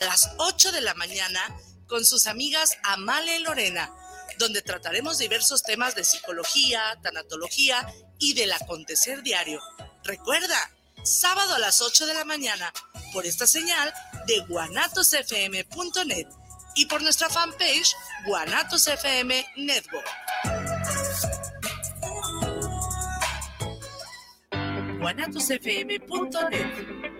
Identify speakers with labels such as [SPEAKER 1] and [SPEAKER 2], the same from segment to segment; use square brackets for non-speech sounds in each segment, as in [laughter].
[SPEAKER 1] las 8 de la mañana con sus amigas Amale y Lorena, donde trataremos diversos temas de psicología, tanatología y del acontecer diario. Recuerda, sábado a las 8 de la mañana por esta señal de guanatosfm.net y por nuestra fanpage Guanatos FM Network. guanatosfm.net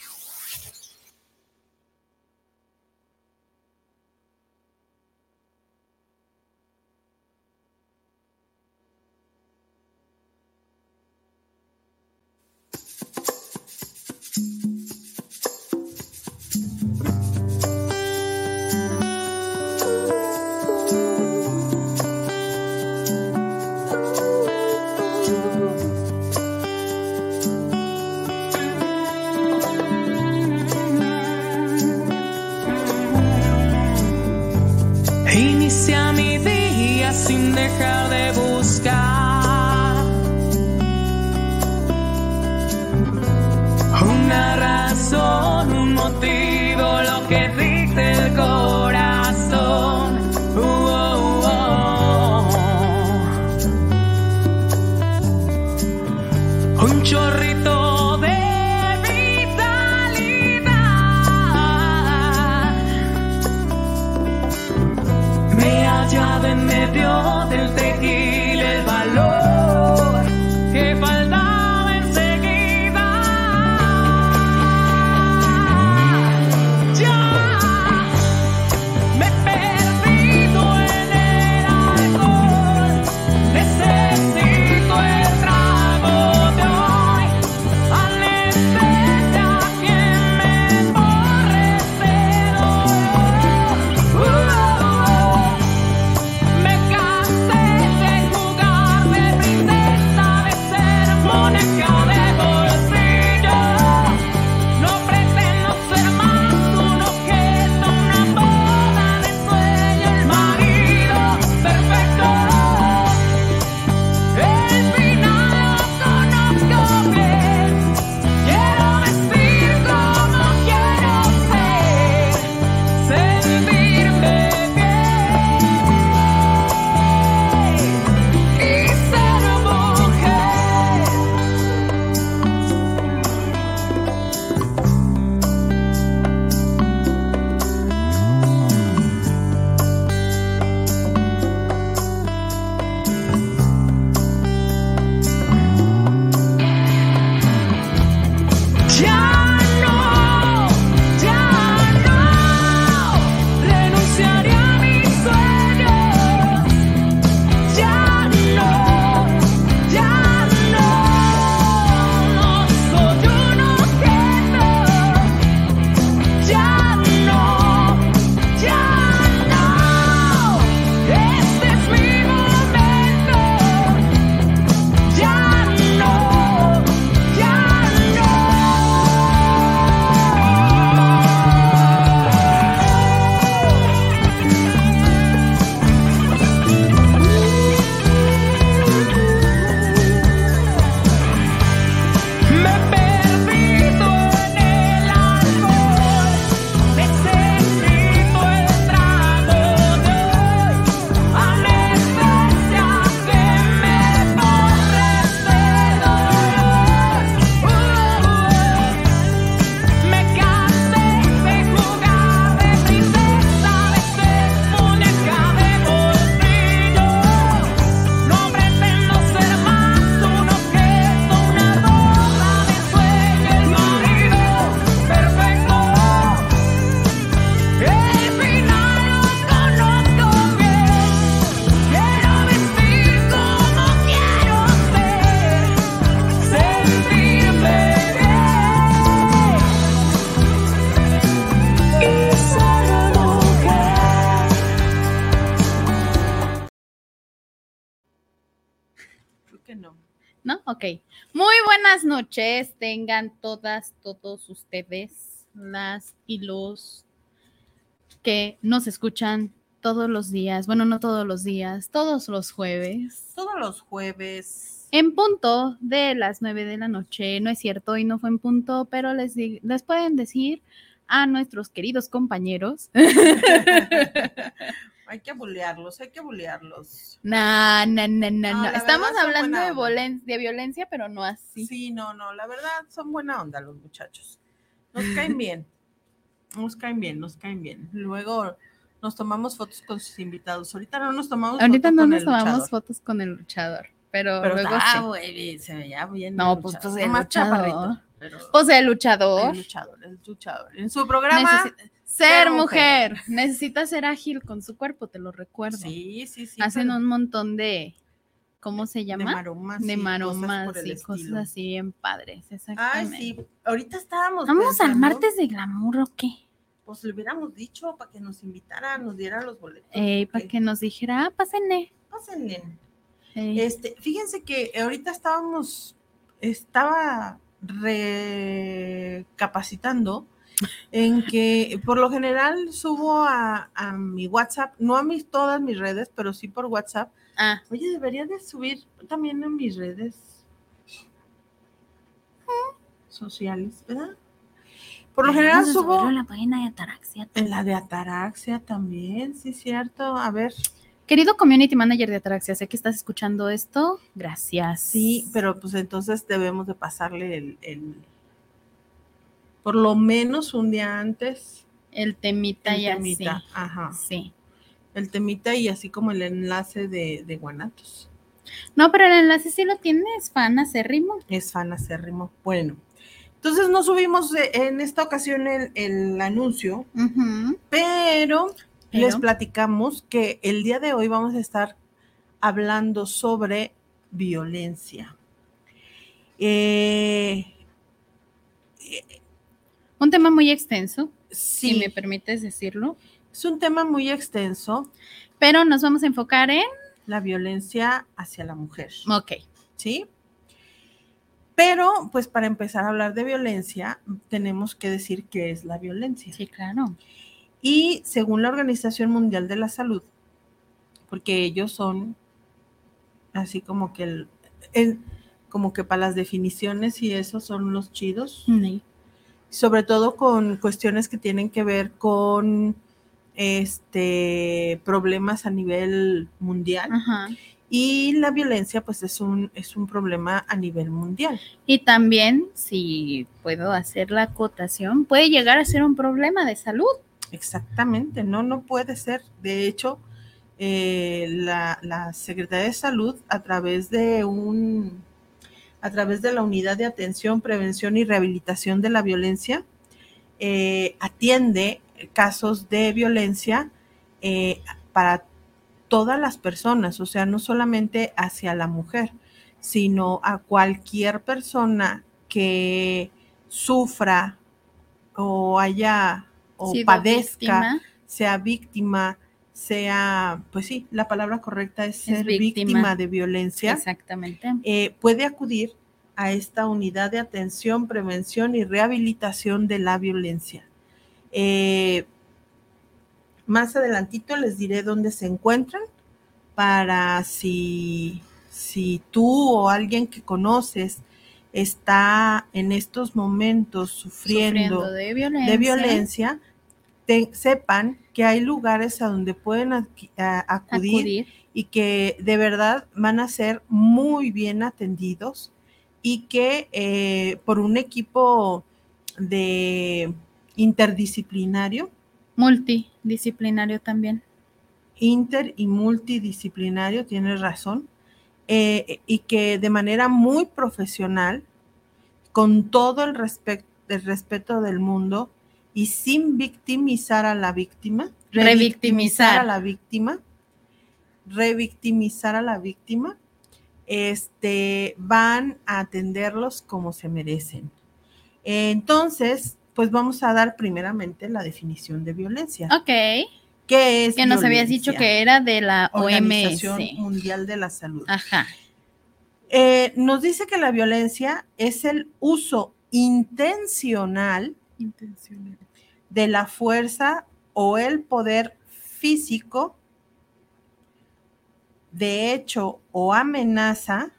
[SPEAKER 1] en medio del tejido.
[SPEAKER 2] Noches tengan todas, todos ustedes, las y los que nos escuchan todos los días, bueno, no todos los días, todos los jueves,
[SPEAKER 3] Todos los jueves.
[SPEAKER 2] en punto de las 9 de la noche. No es cierto, hoy no fue en punto, pero les, les pueden decir a nuestros queridos compañeros. [laughs]
[SPEAKER 3] hay que bulearlos, hay que bulearlos.
[SPEAKER 2] No, no, no, no,
[SPEAKER 3] No,
[SPEAKER 2] no. Estamos hablando de, violencia, pero no así.
[SPEAKER 3] Sí. no, no, la verdad son buena onda los muchachos. Nos caen [laughs] bien. Nos caen bien, nos caen bien. Luego nos tomamos fotos con sus invitados. Ahorita no nos tomamos
[SPEAKER 2] Ahorita no nos tomamos
[SPEAKER 3] luchador.
[SPEAKER 2] fotos con el luchador, pero,
[SPEAKER 3] Pero
[SPEAKER 2] luego
[SPEAKER 3] está,
[SPEAKER 2] sí.
[SPEAKER 3] güey, se veía bien.
[SPEAKER 2] No, pues, pues, el
[SPEAKER 3] Nomás
[SPEAKER 2] luchador.
[SPEAKER 3] chaparrito, pero
[SPEAKER 2] Pues el luchador.
[SPEAKER 3] el luchador, el luchador. En su programa.
[SPEAKER 2] necesi- ser
[SPEAKER 3] ser
[SPEAKER 2] mujer. Necesita ser ágil con su cuerpo, te lo recuerdo.
[SPEAKER 3] Sí, sí, sí.
[SPEAKER 2] Hacen
[SPEAKER 3] pero
[SPEAKER 2] un montón de, ¿cómo se
[SPEAKER 3] de
[SPEAKER 2] llama?
[SPEAKER 3] maromas.
[SPEAKER 2] De
[SPEAKER 3] y cosas
[SPEAKER 2] maromas
[SPEAKER 3] por el
[SPEAKER 2] y cosas así bien padres,
[SPEAKER 3] Ay,
[SPEAKER 2] exactamente.
[SPEAKER 3] sí. Ahorita estábamos.
[SPEAKER 2] Vamos al martes de glamour o qué?
[SPEAKER 3] Pues le hubiéramos dicho para que nos invitara, nos diera los boletos.
[SPEAKER 2] Eh, para que nos dijera, ah, pásenle.
[SPEAKER 3] Pásenle.
[SPEAKER 2] Eh,
[SPEAKER 3] Este, fíjense que ahorita estábamos, estaba recapacitando en que por lo general subo a, a mi WhatsApp, no a mis, todas mis redes, pero sí por WhatsApp.
[SPEAKER 2] ah,
[SPEAKER 3] Oye, debería de subir también a mis redes sociales, ¿verdad? Por lo general subo
[SPEAKER 2] a la página de Ataraxia.
[SPEAKER 3] en la de Ataraxia también, sí, cierto. A ver,
[SPEAKER 2] Querido community manager de Ataraxia, sé que estás escuchando esto. Gracias.
[SPEAKER 3] Sí, pero pues entonces debemos de pasarle el, el- por lo menos un día antes
[SPEAKER 2] El temita
[SPEAKER 3] el
[SPEAKER 2] y
[SPEAKER 3] temita, ajá,
[SPEAKER 2] así. Sí.
[SPEAKER 3] el temita y así como el enlace de, de Guanatos.
[SPEAKER 2] No, pero el enlace sí lo tienes, fan acérrimo.
[SPEAKER 3] Es fan acérrimo. Bueno, entonces no subimos eh, en esta ocasión el, el anuncio, pero,
[SPEAKER 2] Pero.
[SPEAKER 3] les platicamos que el día de hoy vamos a estar hablando sobre violencia. Eh,
[SPEAKER 2] Un tema muy extenso,
[SPEAKER 3] sí,
[SPEAKER 2] si me permites decirlo.
[SPEAKER 3] es un tema muy extenso.
[SPEAKER 2] Pero nos vamos a enfocar en.
[SPEAKER 3] la violencia hacia la mujer,
[SPEAKER 2] Ok.
[SPEAKER 3] ¿sí? Pero, pues para empezar a hablar de violencia, tenemos que decir qué es la violencia.
[SPEAKER 2] Sí, claro.
[SPEAKER 3] Y según la Organización Mundial de la Salud, porque ellos son así como que el, el- como que para las definiciones y eso son los chidos,
[SPEAKER 2] Sí.
[SPEAKER 3] sobre todo con cuestiones que tienen que ver con este problemas a nivel mundial.
[SPEAKER 2] Ajá.
[SPEAKER 3] Y la violencia, pues, es un, es un problema a nivel mundial.
[SPEAKER 2] Y también, si puedo hacer la acotación, puede llegar a ser un problema de salud.
[SPEAKER 3] Exactamente, no, no puede ser. De hecho, eh, la, Secretaría de Salud, a través de un, a través de la Unidad de Atención, Prevención y Rehabilitación de la Violencia, eh, atiende casos de violencia eh, para todas las personas, o sea, no solamente hacia la mujer, sino a cualquier persona que sufra o haya o
[SPEAKER 2] Sido
[SPEAKER 3] padezca,
[SPEAKER 2] víctima.
[SPEAKER 3] sea víctima, sea, pues sí, la palabra correcta es ser
[SPEAKER 2] víctima.
[SPEAKER 3] víctima. de violencia,
[SPEAKER 2] Exactamente.
[SPEAKER 3] eh, puede acudir a esta unidad de atención, prevención y rehabilitación de la violencia. Eh, más adelantito les diré dónde se encuentran para si, si tú o alguien que conoces está en estos momentos sufriendo,
[SPEAKER 2] Sufriendo de violencia.
[SPEAKER 3] de violencia, te- sepan que hay lugares a donde pueden a- acudir,
[SPEAKER 2] Acudir.
[SPEAKER 3] y que de verdad van a ser muy bien atendidos y que eh, por un equipo de interdisciplinario,
[SPEAKER 2] Multidisciplinario también.
[SPEAKER 3] inter y multidisciplinario, tienes razón, eh, y que de manera muy profesional, con todo el, el respeto del mundo y sin victimizar a la víctima,
[SPEAKER 2] Revictimizar.
[SPEAKER 3] a la víctima, revictimizar a la víctima, este, van a atenderlos como se merecen. Entonces, pues vamos a dar primeramente la definición de violencia.
[SPEAKER 2] Ok.
[SPEAKER 3] ¿Qué es
[SPEAKER 2] Que nos habías dicho que era de la
[SPEAKER 3] Organización
[SPEAKER 2] OMS.
[SPEAKER 3] Mundial de la Salud.
[SPEAKER 2] Ajá.
[SPEAKER 3] Eh, nos dice que la violencia es el uso intencional de la fuerza o el poder físico, de hecho o amenaza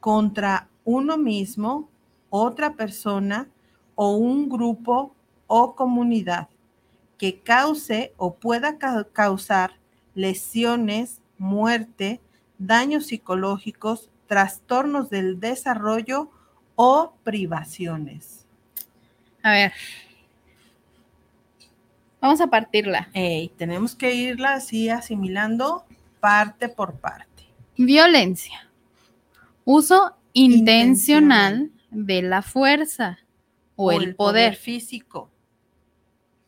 [SPEAKER 3] contra uno mismo, otra persona o un grupo o comunidad que cause o pueda causar lesiones, muerte, daños psicológicos, trastornos del desarrollo o privaciones.
[SPEAKER 2] A ver. Vamos a partirla.
[SPEAKER 3] tenemos que irla así asimilando parte por parte.
[SPEAKER 2] Violencia. Uso intencional, de la fuerza o, el, poder.
[SPEAKER 3] físico.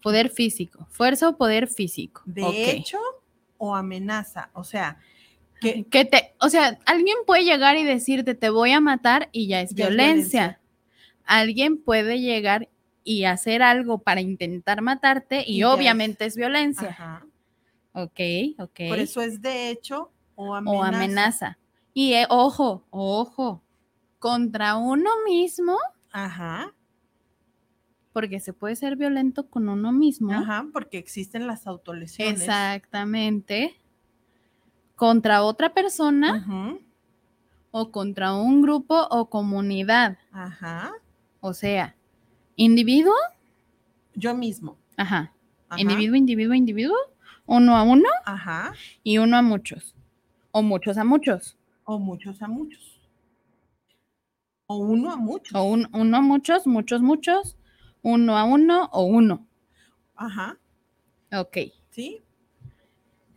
[SPEAKER 2] Poder físico. Fuerza o poder físico.
[SPEAKER 3] De hecho o amenaza. O sea,
[SPEAKER 2] que, te, o sea, alguien puede llegar y decirte te voy a matar y ya es, violencia. Alguien puede llegar y hacer algo para intentar matarte y, obviamente es, violencia. Ajá. Ok, ok.
[SPEAKER 3] Por eso es de hecho o amenaza.
[SPEAKER 2] O amenaza. Y eh, ojo, ojo, contra uno mismo.
[SPEAKER 3] Ajá.
[SPEAKER 2] Porque se puede ser violento con uno mismo.
[SPEAKER 3] Ajá, porque existen las autolesiones.
[SPEAKER 2] Exactamente. Contra otra persona. O contra un grupo o comunidad.
[SPEAKER 3] Ajá.
[SPEAKER 2] O sea, individuo.
[SPEAKER 3] Yo mismo.
[SPEAKER 2] Ajá. Individuo, individuo, individuo. Uno a uno.
[SPEAKER 3] Ajá.
[SPEAKER 2] Y uno a muchos. O muchos a muchos.
[SPEAKER 3] O muchos a muchos. O uno a muchos.
[SPEAKER 2] O uno a muchos, muchos, muchos. Uno a uno o uno.
[SPEAKER 3] Ajá.
[SPEAKER 2] Ok.
[SPEAKER 3] ¿Sí?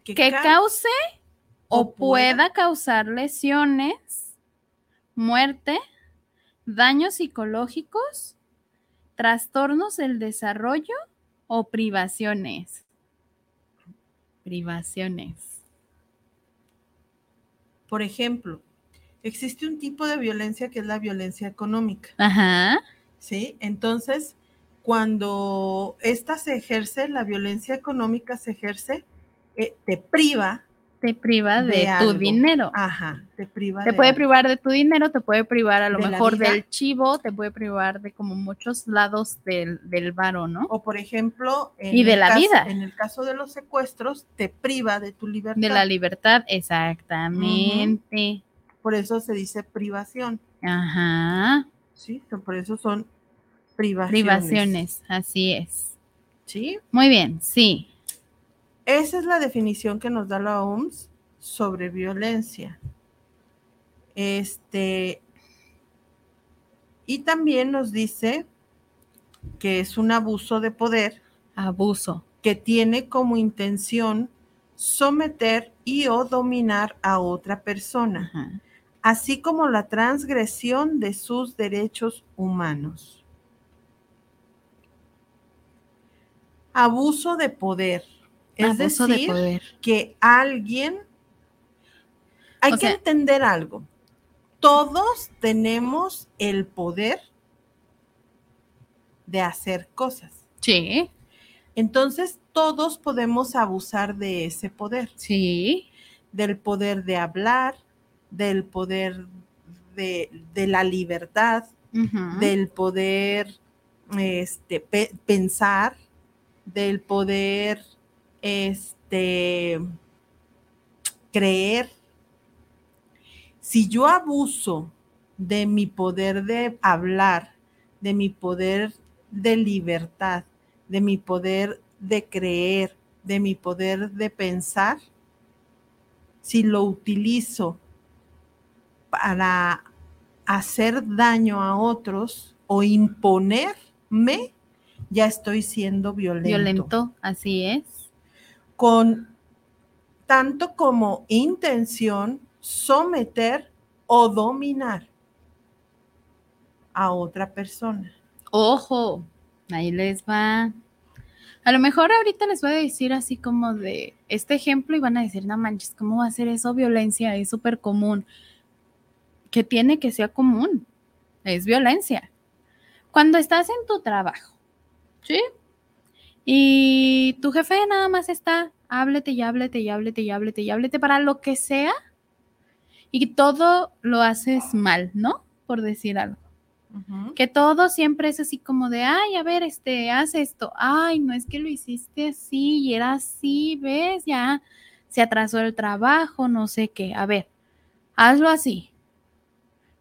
[SPEAKER 2] Que, cause o pueda causar lesiones, muerte, daños psicológicos, trastornos del desarrollo o privaciones. Privaciones.
[SPEAKER 3] Por ejemplo, existe un tipo de violencia que es la violencia económica.
[SPEAKER 2] Ajá.
[SPEAKER 3] ¿Sí? Entonces, cuando esta se ejerce, la violencia económica se ejerce, eh, te priva
[SPEAKER 2] te priva de, tu dinero.
[SPEAKER 3] Ajá, te priva.
[SPEAKER 2] Te puede privar de tu dinero, te puede privar a lo mejor del chivo, te puede privar de como muchos lados del, del varo, ¿no?
[SPEAKER 3] O por ejemplo,
[SPEAKER 2] en y de la vida.
[SPEAKER 3] En el caso de los secuestros, te priva de tu libertad.
[SPEAKER 2] De la libertad, exactamente.
[SPEAKER 3] Por eso se dice privación.
[SPEAKER 2] Ajá.
[SPEAKER 3] Sí, por eso son privaciones.
[SPEAKER 2] Privaciones, así es.
[SPEAKER 3] ¿Sí?
[SPEAKER 2] Muy bien, sí.
[SPEAKER 3] Esa es la definición que nos da la OMS sobre violencia. Este, y también nos dice que es un abuso de poder.
[SPEAKER 2] Abuso.
[SPEAKER 3] Que tiene como intención someter y o dominar a otra persona, así como la transgresión de sus derechos humanos. Abuso de poder es decir, que alguien, hay que entender algo, todos tenemos el poder de hacer cosas.
[SPEAKER 2] Sí.
[SPEAKER 3] Entonces, todos podemos abusar de ese poder.
[SPEAKER 2] Sí.
[SPEAKER 3] Del poder de hablar, del poder de, la libertad, del poder este, pensar, del poder este, creer, si yo abuso de mi poder de hablar, de mi poder de libertad, de mi poder de creer, de mi poder de pensar, si lo utilizo para hacer daño a otros o imponerme, ya estoy siendo violento.
[SPEAKER 2] Violento, así es
[SPEAKER 3] con tanto como intención someter o dominar a otra persona.
[SPEAKER 2] Ojo, ahí les va. A lo mejor ahorita les voy a decir así como de este ejemplo y van a decir, no manches, ¿cómo va a ser eso violencia? Es súper común. ¿Qué tiene que sea común? Es violencia. Cuando estás en tu trabajo, ¿sí? Y tu jefe nada más está, háblete y háblete y háblete y háblete y háblete para lo que sea. Y todo lo haces mal, ¿no? Por decir algo. Que todo siempre es así como de, ay, a ver, este, haz esto. Ay, no es que lo hiciste así y era así, ¿ves? Ya se atrasó el trabajo, no sé qué. A ver, hazlo así.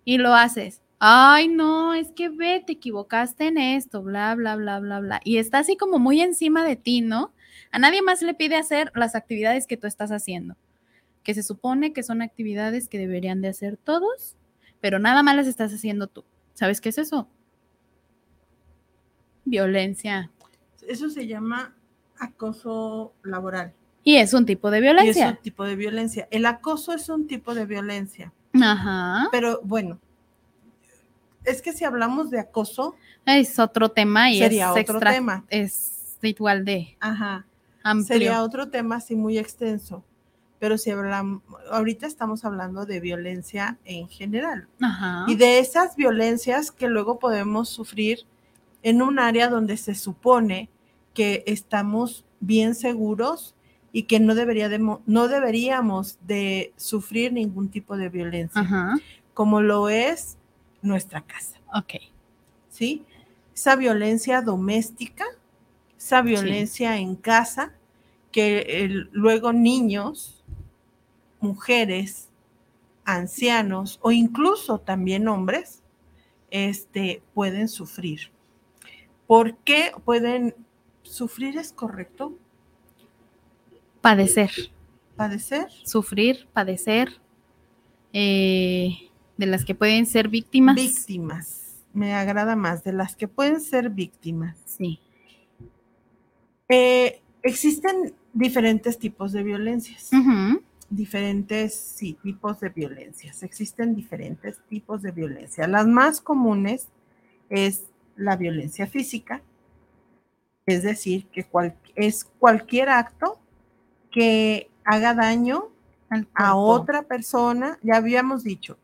[SPEAKER 2] Y lo haces. Ay, no, es que ve, te equivocaste en esto, bla, bla, bla, bla, bla. Y está así como muy encima de ti, ¿no? A nadie más le pide hacer las actividades que tú estás haciendo, que se supone que son actividades que deberían de hacer todos, pero nada más las estás haciendo tú. ¿Sabes qué es eso? Violencia.
[SPEAKER 3] Eso se llama acoso laboral.
[SPEAKER 2] Y es un tipo de
[SPEAKER 3] Y es
[SPEAKER 2] violencia.
[SPEAKER 3] un tipo de violencia. El acoso es un tipo de violencia.
[SPEAKER 2] Ajá.
[SPEAKER 3] Pero bueno, es que si hablamos de acoso,
[SPEAKER 2] Es otro tema y
[SPEAKER 3] sería
[SPEAKER 2] es
[SPEAKER 3] otro
[SPEAKER 2] extra-
[SPEAKER 3] tema.
[SPEAKER 2] es igual de
[SPEAKER 3] Ajá.
[SPEAKER 2] amplio.
[SPEAKER 3] Sería otro tema así muy extenso. Pero si hablamos, ahorita estamos hablando de violencia en general.
[SPEAKER 2] Ajá.
[SPEAKER 3] Y de esas violencias que luego podemos sufrir en un área donde se supone que estamos bien seguros y que no, debería de no deberíamos de sufrir ningún tipo de violencia,
[SPEAKER 2] Ajá.
[SPEAKER 3] como lo es nuestra casa,
[SPEAKER 2] Ok.
[SPEAKER 3] ¿sí? Esa violencia doméstica, esa violencia en casa, que luego niños, mujeres, ancianos o incluso también hombres este, pueden sufrir. ¿Por qué pueden sufrir? ¿Es correcto?
[SPEAKER 2] Padecer.
[SPEAKER 3] ¿Padecer?
[SPEAKER 2] Sufrir, padecer. eh, de las que pueden ser víctimas.
[SPEAKER 3] Víctimas. Me agrada más, de las que pueden ser víctimas.
[SPEAKER 2] Sí.
[SPEAKER 3] Eh, existen diferentes tipos de violencias. Diferentes sí, tipos de violencias. Existen diferentes tipos de violencia. Las más comunes es la violencia física, es decir, que cual- es cualquier acto que haga daño a otra persona, ya habíamos dicho,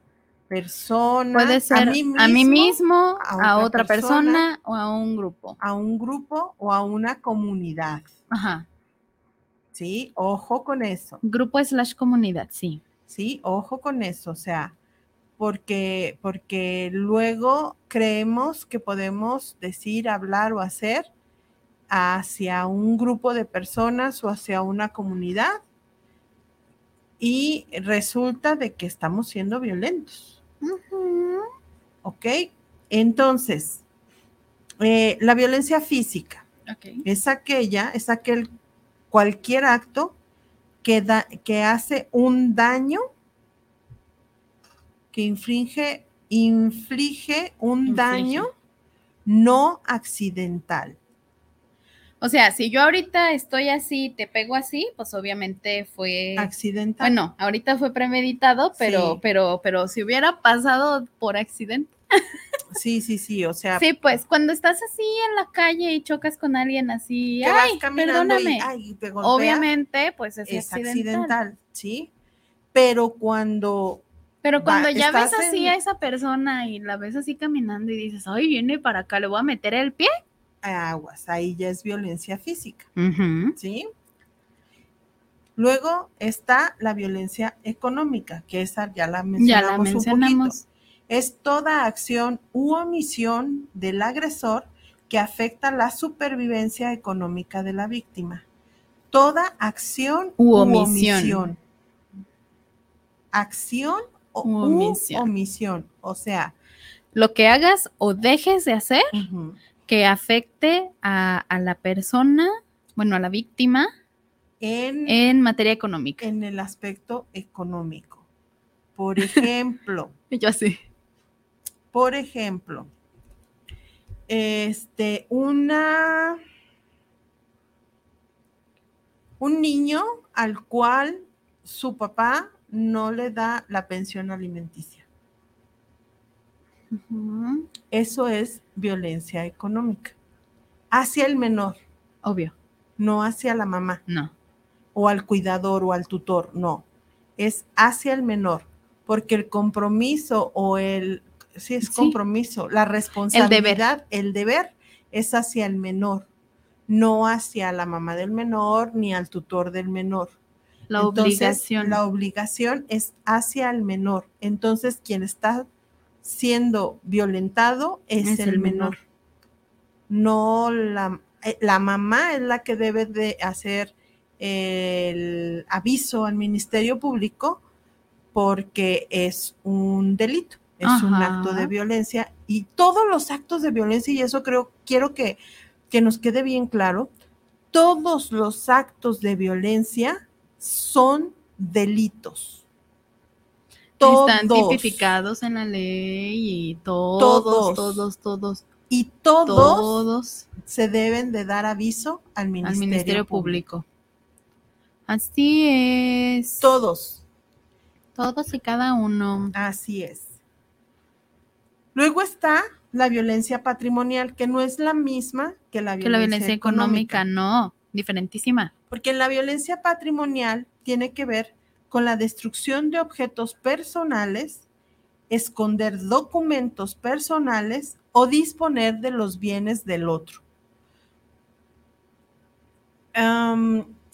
[SPEAKER 3] persona,
[SPEAKER 2] Puede ser
[SPEAKER 3] a mí mismo,
[SPEAKER 2] a mí mismo,
[SPEAKER 3] a
[SPEAKER 2] a,
[SPEAKER 3] otra
[SPEAKER 2] otra persona, o a un grupo.
[SPEAKER 3] a un grupo o a una comunidad.
[SPEAKER 2] Ajá.
[SPEAKER 3] ¿Sí? Ojo con eso.
[SPEAKER 2] Grupo slash comunidad, sí.
[SPEAKER 3] Sí, ojo con eso, o sea, porque, porque luego creemos que podemos decir, hablar o hacer hacia un grupo de personas o hacia una comunidad y resulta de que estamos siendo violentos, ¿ok? Entonces, eh, la violencia física es aquella, es aquel cualquier acto que, da- que hace un daño, que infringe, inflige un
[SPEAKER 2] Inflige.
[SPEAKER 3] daño no accidental.
[SPEAKER 2] O sea, si yo ahorita estoy así, te pego así, pues obviamente fue.
[SPEAKER 3] Accidental.
[SPEAKER 2] Bueno, ahorita fue premeditado, pero,
[SPEAKER 3] Sí.
[SPEAKER 2] pero, pero si hubiera pasado por accidente.
[SPEAKER 3] Sí, sí, sí, o sea,
[SPEAKER 2] Sí, pues cuando estás así en la calle y chocas con alguien así, ay,
[SPEAKER 3] caminando y,
[SPEAKER 2] perdóname.
[SPEAKER 3] ay, te golpea,
[SPEAKER 2] Obviamente, pues es,
[SPEAKER 3] es
[SPEAKER 2] accidental.
[SPEAKER 3] accidental, ¿sí? Pero cuando
[SPEAKER 2] Pero cuando
[SPEAKER 3] Va,
[SPEAKER 2] ya ves así
[SPEAKER 3] en-
[SPEAKER 2] a esa persona y la ves así caminando y dices, ay, viene para acá, le voy a meter el pie.
[SPEAKER 3] Aguas, ahí ya es violencia física. ¿sí? Luego está la violencia económica, que esa ya la
[SPEAKER 2] Ya
[SPEAKER 3] mencionamos, un poquito. Es toda acción u omisión del agresor que afecta la supervivencia económica de la víctima. Toda acción
[SPEAKER 2] U
[SPEAKER 3] u
[SPEAKER 2] omisión.
[SPEAKER 3] Acción o
[SPEAKER 2] U
[SPEAKER 3] u
[SPEAKER 2] omisión.
[SPEAKER 3] O sea,
[SPEAKER 2] Lo que hagas o dejes de hacer que afecte a, a la persona, bueno, a la víctima
[SPEAKER 3] en,
[SPEAKER 2] en materia económica.
[SPEAKER 3] en el aspecto económico. Por [laughs] ejemplo,
[SPEAKER 2] Yo así.
[SPEAKER 3] Por ejemplo, este, una, un niño al cual su papá no le da la pensión alimenticia. Eso es violencia económica. Hacia el menor,
[SPEAKER 2] Obvio,
[SPEAKER 3] no hacia la mamá
[SPEAKER 2] no.
[SPEAKER 3] o al cuidador o al tutor, no. Es hacia el menor, porque el compromiso o el, sí es
[SPEAKER 2] Sí.
[SPEAKER 3] compromiso, la responsabilidad, el deber, es hacia el menor, no hacia la mamá del menor ni al tutor del menor.
[SPEAKER 2] La
[SPEAKER 3] Entonces,
[SPEAKER 2] obligación.
[SPEAKER 3] La obligación es hacia el menor. Entonces, quien está siendo violentado es,
[SPEAKER 2] Es
[SPEAKER 3] el,
[SPEAKER 2] el
[SPEAKER 3] menor.
[SPEAKER 2] menor.
[SPEAKER 3] No la, eh, la mamá es la que debe de hacer el aviso al Ministerio Público porque es un delito, es un acto de violencia y todos los actos de violencia, y eso creo, quiero que, que nos quede bien claro, todos los actos de violencia son delitos.
[SPEAKER 2] Están tipificados en la ley y todos,
[SPEAKER 3] Todos.
[SPEAKER 2] todos, todos,
[SPEAKER 3] Y todos,
[SPEAKER 2] todos
[SPEAKER 3] se deben de dar aviso al Ministerio,
[SPEAKER 2] al Ministerio
[SPEAKER 3] Público.
[SPEAKER 2] Público. Así es.
[SPEAKER 3] Todos,
[SPEAKER 2] Todos y cada uno.
[SPEAKER 3] así es. Luego está la violencia patrimonial, que no es la misma que la
[SPEAKER 2] Que
[SPEAKER 3] violencia,
[SPEAKER 2] la violencia económica,
[SPEAKER 3] económica.
[SPEAKER 2] no, diferentísima.
[SPEAKER 3] Porque la violencia patrimonial tiene que ver con la destrucción de objetos personales, esconder documentos personales o disponer de los bienes del otro.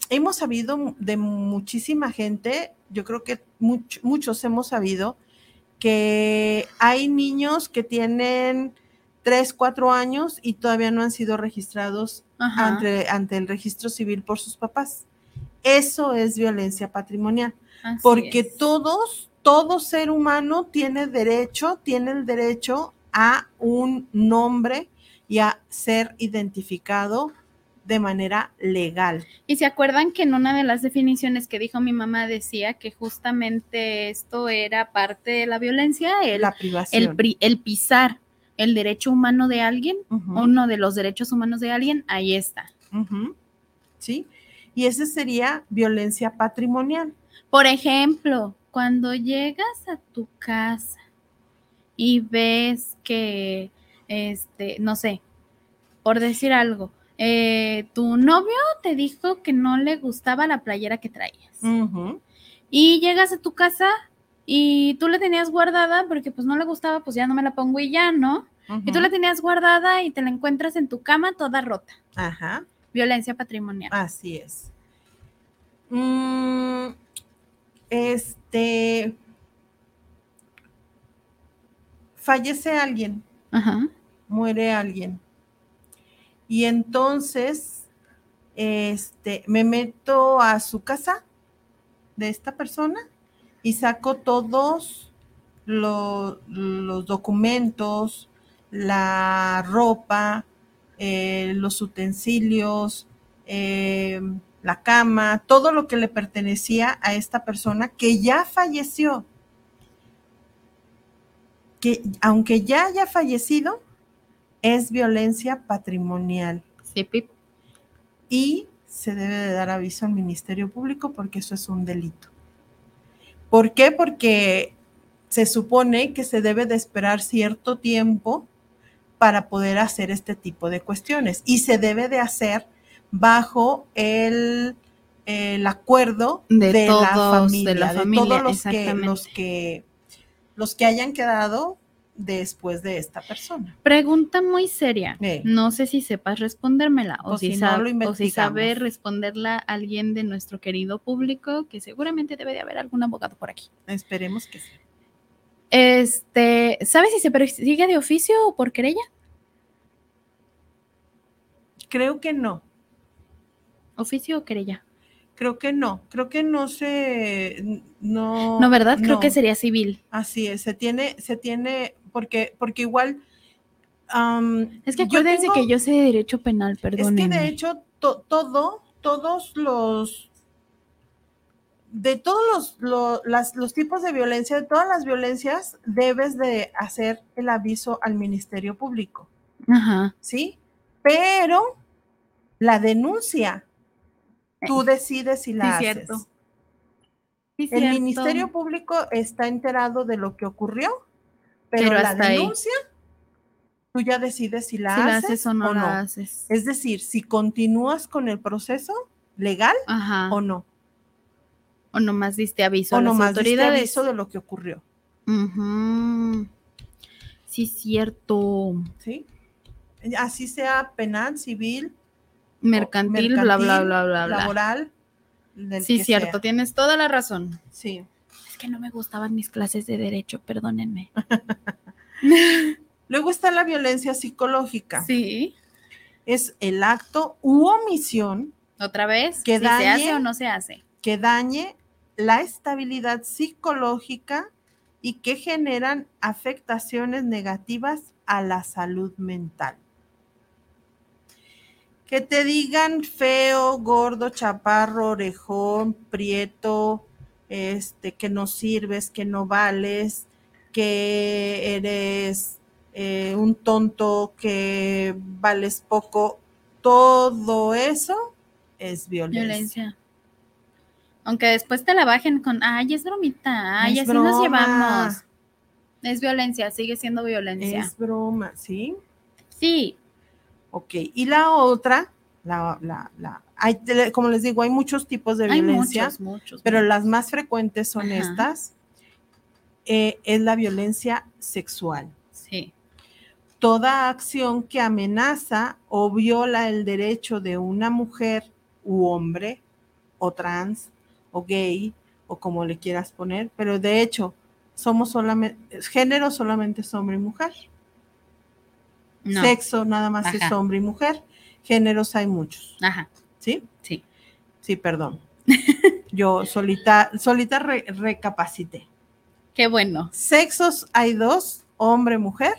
[SPEAKER 3] Hemos sabido de muchísima gente, yo creo que much- muchos hemos sabido que hay niños que tienen 3, 4 años y todavía no han sido registrados ante el registro civil por sus papás. Eso es violencia patrimonial,
[SPEAKER 2] Así
[SPEAKER 3] porque
[SPEAKER 2] es.
[SPEAKER 3] todos, todo ser humano tiene derecho, tiene el derecho a un nombre y a ser identificado de manera legal.
[SPEAKER 2] Y se acuerdan que en una de las definiciones que dijo mi mamá decía que justamente esto era parte de la violencia, el,
[SPEAKER 3] la privación.
[SPEAKER 2] el, pri- el pisar el derecho humano de alguien,
[SPEAKER 3] Ujú,
[SPEAKER 2] uno de los derechos humanos de alguien, ahí está.
[SPEAKER 3] ¿Sí? Y ese sería violencia patrimonial.
[SPEAKER 2] Por ejemplo, cuando llegas a tu casa y ves que, este, no sé, por decir algo, eh, tu novio te dijo que no le gustaba la playera que traías. Y llegas a tu casa y tú la tenías guardada porque pues no le gustaba, pues ya no me la pongo y ya, ¿no? Y tú la tenías guardada y te la encuentras en tu cama toda rota.
[SPEAKER 3] Ajá.
[SPEAKER 2] Violencia patrimonial.
[SPEAKER 3] Así es. Mm, este. Fallece alguien,
[SPEAKER 2] Ajá.
[SPEAKER 3] muere alguien. Y entonces, este, me meto a su casa de esta persona y saco todos lo- los documentos, la ropa, eh, los utensilios, eh, la cama, todo lo que le pertenecía a esta persona que ya falleció. Que aunque ya haya fallecido, es violencia patrimonial
[SPEAKER 2] Sí, Pip.
[SPEAKER 3] y se debe de dar aviso al Ministerio Público porque eso es un delito. ¿Por qué? Porque se supone que se debe de esperar cierto tiempo para poder hacer este tipo de cuestiones y se debe de hacer bajo el, el acuerdo
[SPEAKER 2] De
[SPEAKER 3] de, la
[SPEAKER 2] todos,
[SPEAKER 3] familia,
[SPEAKER 2] de la
[SPEAKER 3] de
[SPEAKER 2] familia,
[SPEAKER 3] todos los que, los que los que hayan quedado después de esta persona.
[SPEAKER 2] Pregunta muy seria.
[SPEAKER 3] Eh.
[SPEAKER 2] No sé si sepas respondérmela o,
[SPEAKER 3] O
[SPEAKER 2] si,
[SPEAKER 3] si no,
[SPEAKER 2] sab-
[SPEAKER 3] lo
[SPEAKER 2] o si
[SPEAKER 3] investigamos.
[SPEAKER 2] sabe responderla alguien de nuestro querido público, que seguramente debe de haber algún abogado por aquí.
[SPEAKER 3] Esperemos que sí.
[SPEAKER 2] Este, ¿sabes si se persigue de oficio o por querella?
[SPEAKER 3] Creo que no.
[SPEAKER 2] ¿Oficio o querella?
[SPEAKER 3] Creo que no, creo que no se, no.
[SPEAKER 2] No, ¿verdad? Creo
[SPEAKER 3] no.
[SPEAKER 2] que sería civil.
[SPEAKER 3] Así es, se tiene, se tiene, porque, porque igual.
[SPEAKER 2] Es que
[SPEAKER 3] yo
[SPEAKER 2] acuérdense
[SPEAKER 3] tengo-
[SPEAKER 2] que yo sé de derecho penal,
[SPEAKER 3] Es que de hecho, to- todo, todos los. De todos los, lo- las- los tipos de violencia, de todas las violencias, debes de hacer el aviso al Ministerio Público,
[SPEAKER 2] Ajá.
[SPEAKER 3] ¿sí? Pero la denuncia, tú [laughs] decides si la
[SPEAKER 2] sí,
[SPEAKER 3] haces.
[SPEAKER 2] cierto. Sí,
[SPEAKER 3] El
[SPEAKER 2] cierto.
[SPEAKER 3] Ministerio Público está enterado de lo que ocurrió, pero,
[SPEAKER 2] Pero
[SPEAKER 3] la
[SPEAKER 2] hasta ahí.
[SPEAKER 3] denuncia, tú ya decides si la,
[SPEAKER 2] si la
[SPEAKER 3] haces,
[SPEAKER 2] haces o no la haces.
[SPEAKER 3] Es decir, si continúas con el proceso legal
[SPEAKER 2] Ajá.
[SPEAKER 3] o no,
[SPEAKER 2] O nomás diste aviso
[SPEAKER 3] o
[SPEAKER 2] a las
[SPEAKER 3] nomás diste
[SPEAKER 2] autoridades.
[SPEAKER 3] aviso de lo que ocurrió,
[SPEAKER 2] Ujú. Sí, cierto.
[SPEAKER 3] ¿sí? Así sea penal, civil, o
[SPEAKER 2] Mercantil, bla, bla, bla, bla, bla.
[SPEAKER 3] laboral, del
[SPEAKER 2] Sí,
[SPEAKER 3] que
[SPEAKER 2] cierto,
[SPEAKER 3] sea.
[SPEAKER 2] tienes toda la razón.
[SPEAKER 3] Sí,
[SPEAKER 2] Es que no me gustaban mis clases de derecho, perdónenme. [laughs]
[SPEAKER 3] Luego está la violencia psicológica.
[SPEAKER 2] Sí.
[SPEAKER 3] Es el acto u omisión
[SPEAKER 2] Otra vez,
[SPEAKER 3] Que
[SPEAKER 2] si se hace
[SPEAKER 3] dañe-
[SPEAKER 2] o no se hace.
[SPEAKER 3] que dañe la estabilidad psicológica y que generan afectaciones negativas a la salud mental. Que te digan feo, gordo, chaparro, orejón, prieto, este, que no sirves, que no vales, que eres eh, un tonto, que vales poco, todo eso es violencia.
[SPEAKER 2] Violencia. Aunque después te la bajen con, ay, es bromita, ay,
[SPEAKER 3] Es
[SPEAKER 2] así nos llevamos. Es violencia, sigue siendo violencia.
[SPEAKER 3] Es broma, ¿sí?
[SPEAKER 2] Sí,
[SPEAKER 3] Ok, y la otra, la, la, la, hay, como les digo, hay muchos tipos de violencia,
[SPEAKER 2] muchos, muchos.
[SPEAKER 3] pero
[SPEAKER 2] muchos.
[SPEAKER 3] las más frecuentes son
[SPEAKER 2] Ajá.
[SPEAKER 3] estas. Eh, es la violencia sexual.
[SPEAKER 2] Sí,
[SPEAKER 3] Toda acción que amenaza o viola el derecho de una mujer u hombre, o trans, o gay, o como le quieras poner, pero de hecho, somos solamente, género solamente es hombre y mujer.
[SPEAKER 2] No.
[SPEAKER 3] Sexo nada más es hombre y mujer. Géneros hay muchos,
[SPEAKER 2] Ajá,
[SPEAKER 3] ¿sí?
[SPEAKER 2] sí.
[SPEAKER 3] Sí, perdón. [laughs] Yo solita, solita re- recapacité.
[SPEAKER 2] Qué bueno.
[SPEAKER 3] Sexos hay dos, hombre, mujer.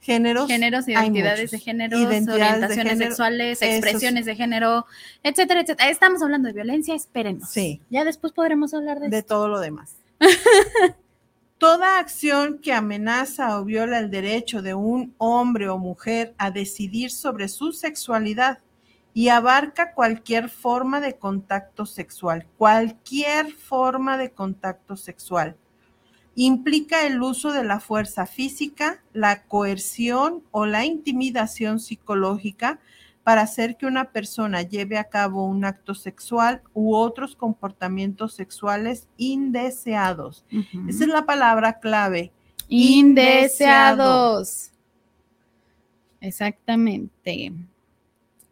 [SPEAKER 3] Géneros.
[SPEAKER 2] Géneros, identidades de género,
[SPEAKER 3] de
[SPEAKER 2] orientaciones
[SPEAKER 3] género,
[SPEAKER 2] sexuales, expresiones de género, etcétera, etcétera. Estamos hablando de violencia, espérenos.
[SPEAKER 3] Sí.
[SPEAKER 2] Ya después podremos hablar de,
[SPEAKER 3] de todo lo demás. [laughs] Toda acción que amenaza o viola el derecho de un hombre o mujer a decidir sobre su sexualidad y abarca cualquier forma de contacto sexual, cualquier forma de contacto sexual. Implica el uso de la fuerza física, la coerción o la intimidación psicológica para hacer que una persona lleve a cabo un acto sexual u otros comportamientos sexuales indeseados. Esa es la palabra clave.
[SPEAKER 2] Indeseados. Exactamente.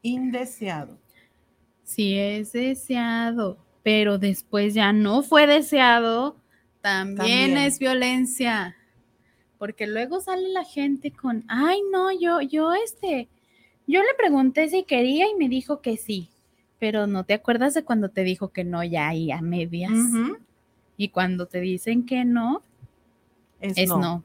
[SPEAKER 3] Indeseado.
[SPEAKER 2] Si es deseado, pero después ya no fue deseado, también,
[SPEAKER 3] También.
[SPEAKER 2] es violencia. Porque luego sale la gente con, ay, no, yo, yo, este, yo le pregunté si quería y me dijo que sí, pero no te acuerdas de cuando te dijo que no ya ahí a medias. Y cuando te dicen que no,
[SPEAKER 3] Es,
[SPEAKER 2] es
[SPEAKER 3] no.
[SPEAKER 2] no.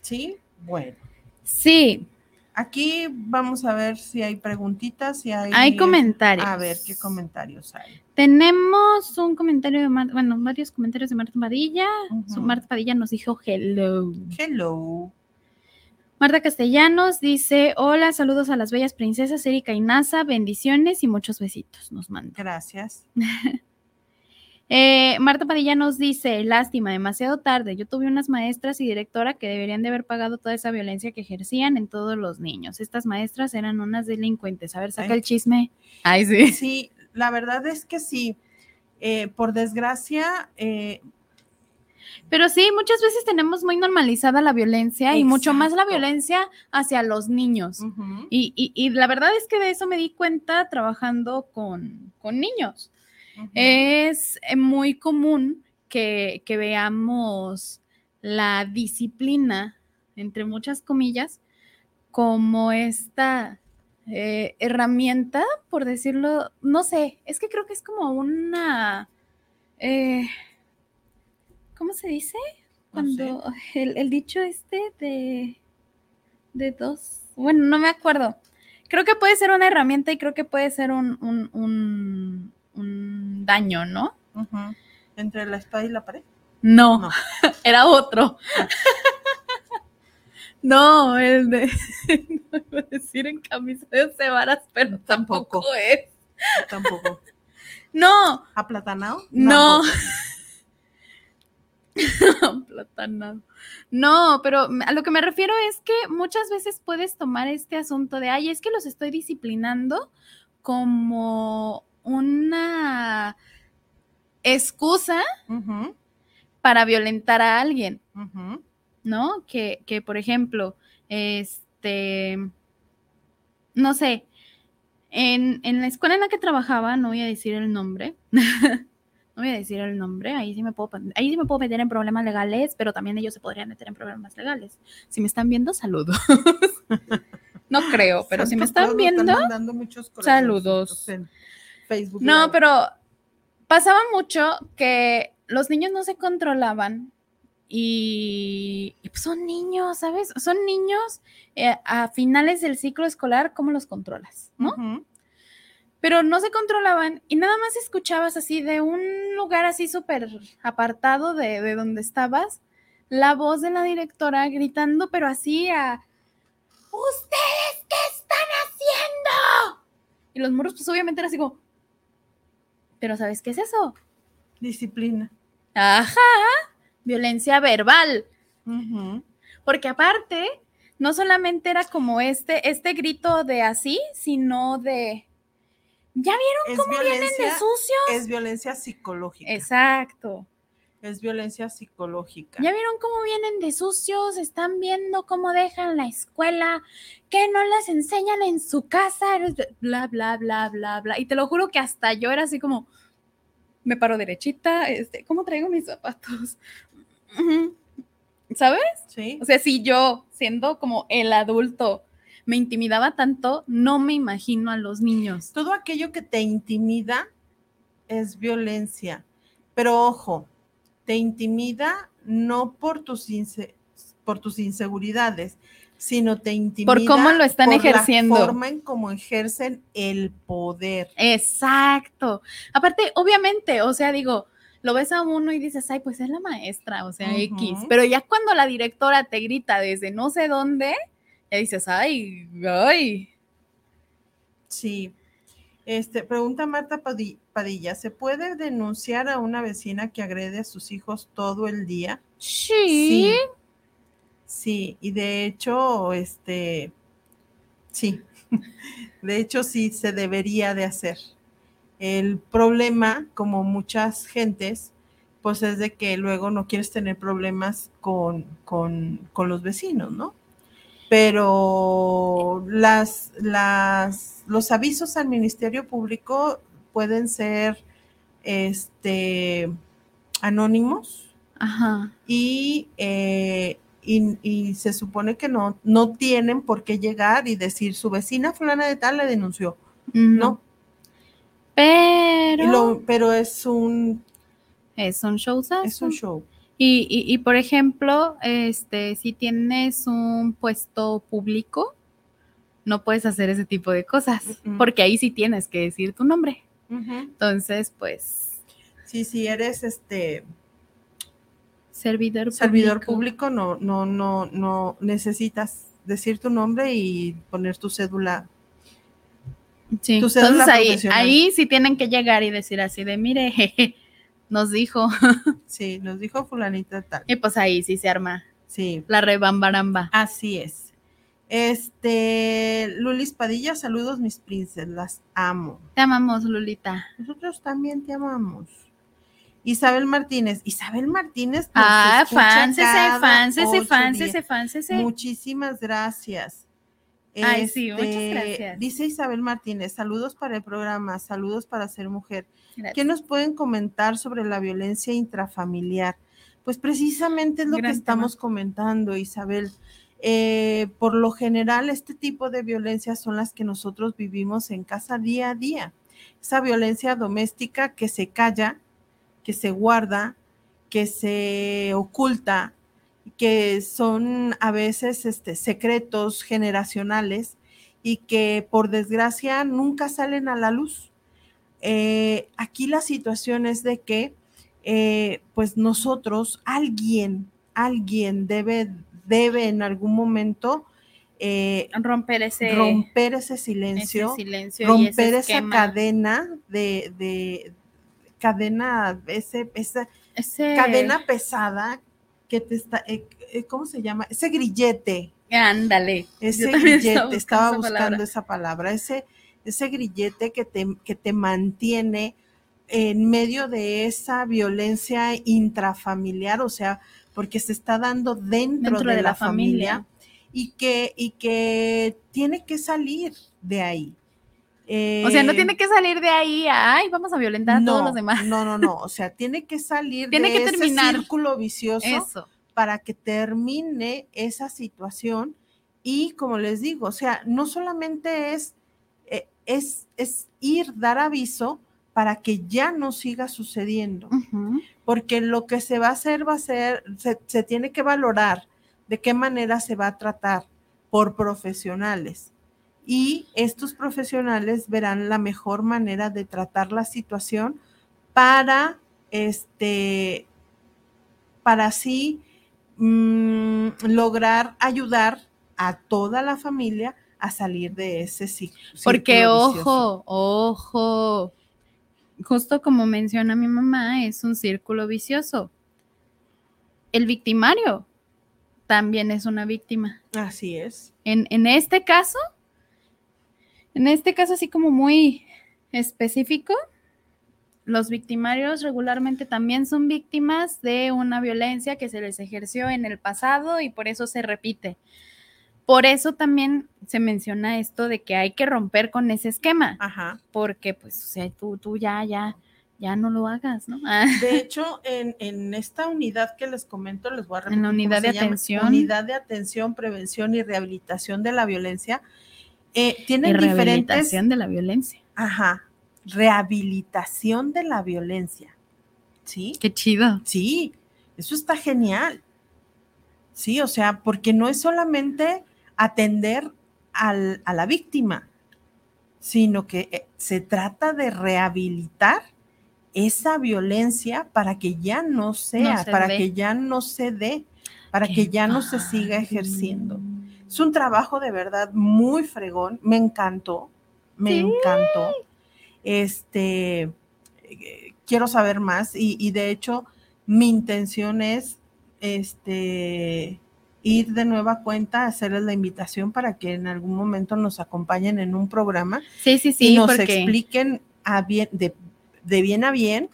[SPEAKER 3] Sí, bueno.
[SPEAKER 2] Sí,
[SPEAKER 3] Aquí vamos a ver si hay preguntitas, si hay...
[SPEAKER 2] hay comentarios.
[SPEAKER 3] A ver qué comentarios hay.
[SPEAKER 2] Tenemos un comentario de Marta, bueno, varios comentarios de Marta Padilla. Su-
[SPEAKER 3] Ujú.
[SPEAKER 2] Marta Padilla nos dijo hello.
[SPEAKER 3] Hello.
[SPEAKER 2] Marta Castellanos dice: Hola, saludos a las bellas princesas Erika y Nasa, bendiciones y muchos besitos. Nos manda.
[SPEAKER 3] Gracias. [laughs]
[SPEAKER 2] Eh, Marta Padilla nos dice: Lástima, demasiado tarde. Yo tuve unas maestras y directora que deberían de haber pagado toda esa violencia que ejercían en todos los niños. Estas maestras eran unas delincuentes. A ver, saca
[SPEAKER 3] Ay.
[SPEAKER 2] el chisme. Ay, sí.
[SPEAKER 3] Sí, la verdad es que sí. Eh, por desgracia, eh,
[SPEAKER 2] Pero sí, muchas veces tenemos muy normalizada la violencia y mucho más la violencia hacia los niños. Y, y- y la verdad es que de eso me di cuenta trabajando con, con niños. Es eh, muy común que, que veamos la disciplina, entre muchas comillas, como esta eh, herramienta, por decirlo, no sé, es que creo que es como una... eh, ¿Cómo se dice?
[SPEAKER 3] No sé.
[SPEAKER 2] Cuando [laughs] el, el dicho este de, de dos, bueno, no me acuerdo. Creo que puede ser una herramienta y creo que puede ser un, un, un- un daño, ¿no?
[SPEAKER 3] Entre la espada y la pared.
[SPEAKER 2] No,
[SPEAKER 3] No. [laughs]
[SPEAKER 2] era otro. [laughs] no, el de. no iba a decir en camisa de once varas, pero tampoco,
[SPEAKER 3] Tampoco.
[SPEAKER 2] es.
[SPEAKER 3] Tampoco.
[SPEAKER 2] No,
[SPEAKER 3] ¿Aplatanado?
[SPEAKER 2] No. [laughs] Platanado. No, pero a lo que me refiero es que muchas veces puedes tomar este asunto de, ay, es que los estoy disciplinando como una excusa para violentar a alguien. ¿no? Que, que, por ejemplo, este, no sé, en, en la escuela en la que trabajaba, no voy a decir el nombre, [laughs] no voy a decir el nombre, ahí sí me puedo, ahí sí me puedo meter en problemas legales, pero también ellos se podrían meter en problemas legales. Si me están viendo, saludos. [laughs] no creo, pero si me están viendo, saludos.
[SPEAKER 3] Facebook
[SPEAKER 2] no, pero pasaba mucho que los niños no se controlaban y, pues son niños, ¿sabes? Son niños eh, a finales del ciclo escolar, ¿cómo los controlas? ¿No? Pero no se controlaban y nada más escuchabas así de un lugar así súper apartado de, de donde estabas, la voz de la directora gritando, pero así a, ¿ustedes qué están haciendo? Y los morros pues obviamente eran así como, pero ¿sabes qué es eso?
[SPEAKER 3] Disciplina.
[SPEAKER 2] Ajá violencia verbal. Porque aparte, no solamente era como este, este grito de así, sino de, ¿ya vieron cómo vienen de sucios?
[SPEAKER 3] Es violencia psicológica.
[SPEAKER 2] Exacto.
[SPEAKER 3] Es violencia psicológica.
[SPEAKER 2] ¿Ya vieron cómo vienen de sucios? ¿Están viendo cómo dejan la escuela? ¿Que no las enseñan en su casa? Bla, bla, bla, bla, bla. Y te lo juro que hasta yo era así como, me paro derechita, este, ¿cómo traigo mis zapatos? ¿Sabes?
[SPEAKER 3] Sí.
[SPEAKER 2] O sea, si yo, siendo como el adulto, me intimidaba tanto, no me imagino a los niños.
[SPEAKER 3] Todo aquello que te intimida es violencia. Pero ojo, te intimida no por tus, por tus inseguridades, sino te intimida
[SPEAKER 2] por cómo lo están ejerciendo.
[SPEAKER 3] La forma en cómo ejercen el poder.
[SPEAKER 2] Exacto. Aparte, obviamente, o sea, digo, lo ves a uno y dices, ay, pues es la maestra, o sea, X. Pero ya cuando la directora te grita desde no sé dónde, ya dices, ay, ay.
[SPEAKER 3] Sí. Este, pregunta Marta Padilla, ¿se puede denunciar a una vecina que agrede a sus hijos todo el día?
[SPEAKER 2] Sí. Sí,
[SPEAKER 3] sí y de hecho, este, sí, [laughs] de hecho sí se debería de hacer. El problema, como muchas gentes, pues es de que luego no quieres tener problemas con, los vecinos, ¿no? Pero las, las, los avisos al Ministerio Público pueden ser este, anónimos Y, eh, y, se supone que no, no tienen por qué llegar y decir su vecina fulana de tal le denunció. No,
[SPEAKER 2] pero.
[SPEAKER 3] pero es un.
[SPEAKER 2] Es un show.
[SPEAKER 3] Es un show.
[SPEAKER 2] Y, y, por ejemplo, este, si tienes un puesto público, no puedes hacer ese tipo de cosas, porque ahí sí tienes que decir tu nombre. Entonces, pues.
[SPEAKER 3] Sí, si eres este
[SPEAKER 2] servidor
[SPEAKER 3] público. servidor público, no, no, no, no necesitas decir tu nombre y poner tu cédula
[SPEAKER 2] Sí, entonces ahí, ahí sí tienen que llegar y decir así de, mire, nos dijo. [laughs]
[SPEAKER 3] Sí, nos dijo fulanita tal.
[SPEAKER 2] Y pues ahí sí se arma.
[SPEAKER 3] Sí.
[SPEAKER 2] La rebambaramba.
[SPEAKER 3] Así es. Este, Lulis Padilla, saludos mis princes, las amo.
[SPEAKER 2] Te amamos, Lulita.
[SPEAKER 3] Nosotros también te amamos. Isabel Martínez. Isabel Martínez.
[SPEAKER 2] ah, fans, fans, fans, fans,
[SPEAKER 3] Muchísimas gracias.
[SPEAKER 2] Ay, sí, muchas este, gracias.
[SPEAKER 3] Dice Isabel Martínez, saludos para el programa, saludos para ser mujer. ¿Qué nos pueden comentar sobre la violencia intrafamiliar? Pues precisamente es lo que estamos comentando, Isabel. Eh, por lo general, este tipo de violencias son las que nosotros vivimos en casa día a día. Esa violencia doméstica que se calla, que se guarda, que se oculta, que son a veces este, secretos generacionales y que por desgracia nunca salen a la luz. Eh, aquí la situación es de que eh, pues nosotros, alguien, alguien debe, debe en algún momento
[SPEAKER 2] eh, romper, ese,
[SPEAKER 3] romper ese silencio, romper esa cadena de, de cadena, ese, esa cadena pesada que te está, eh, eh, ¿cómo se llama? Ese grillete.
[SPEAKER 2] Ándale.
[SPEAKER 3] Ese grillete, estaba buscando, esa, palabra. ese, ese grillete que te, que te mantiene en medio de esa violencia intrafamiliar, o sea, porque se está dando dentro, de, la, familia, y que, y que tiene que salir de ahí.
[SPEAKER 2] O sea, no
[SPEAKER 3] Eh,
[SPEAKER 2] tiene que salir de ahí, a, ay, vamos a violentar a todos los demás.
[SPEAKER 3] No, no, no. O sea, tiene que salir [laughs]
[SPEAKER 2] Tiene
[SPEAKER 3] de
[SPEAKER 2] que
[SPEAKER 3] ese
[SPEAKER 2] terminar.
[SPEAKER 3] círculo vicioso
[SPEAKER 2] Eso.
[SPEAKER 3] para que termine esa situación. Y como les digo, o sea, no solamente es, eh, es, es ir, dar aviso para que ya no siga sucediendo, porque lo que se va a hacer va a ser, se, se tiene que valorar de qué manera se va a tratar por profesionales. Y estos profesionales verán la mejor manera de tratar la situación para este para así mm, lograr ayudar a toda la familia a salir de ese ci-
[SPEAKER 2] Porque, ojo, ojo, justo como menciona mi mamá, es un círculo vicioso. El victimario también es una víctima.
[SPEAKER 3] Así es.
[SPEAKER 2] En, en este caso, en este caso así como muy específico, los victimarios regularmente también son víctimas de una violencia que se les ejerció en el pasado y por eso se repite. Por eso también se menciona esto de que hay que romper con ese esquema,
[SPEAKER 3] Ajá.
[SPEAKER 2] porque pues, o sea, tú, tú ya, ya, ya no lo hagas, ¿no? Ah, [laughs]
[SPEAKER 3] De hecho, en, en esta unidad que les comento, les voy a repetir.
[SPEAKER 2] En la unidad de
[SPEAKER 3] llama,
[SPEAKER 2] atención.
[SPEAKER 3] Unidad de atención, prevención y rehabilitación de la violencia. Eh, tienen diferentes.
[SPEAKER 2] rehabilitación de la violencia.
[SPEAKER 3] Ajá. Rehabilitación de la violencia. ¿Sí?
[SPEAKER 2] Qué chido.
[SPEAKER 3] Sí, eso está genial. Sí, o sea, porque no es solamente atender al- a la víctima, sino que eh, se trata de rehabilitar esa violencia para que ya no sea,
[SPEAKER 2] se
[SPEAKER 3] para que ya no se dé, para
[SPEAKER 2] Qué
[SPEAKER 3] que ya no se siga ejerciendo. Es un trabajo de verdad muy fregón, me encantó, me
[SPEAKER 2] Sí.
[SPEAKER 3] encantó. Este, eh, quiero saber más y, y de hecho mi intención es este ir de nueva cuenta a hacerles la invitación para que en algún momento nos acompañen en un programa
[SPEAKER 2] Sí, sí,
[SPEAKER 3] y
[SPEAKER 2] sí,
[SPEAKER 3] nos
[SPEAKER 2] porque
[SPEAKER 3] expliquen a bien, de, de bien a bien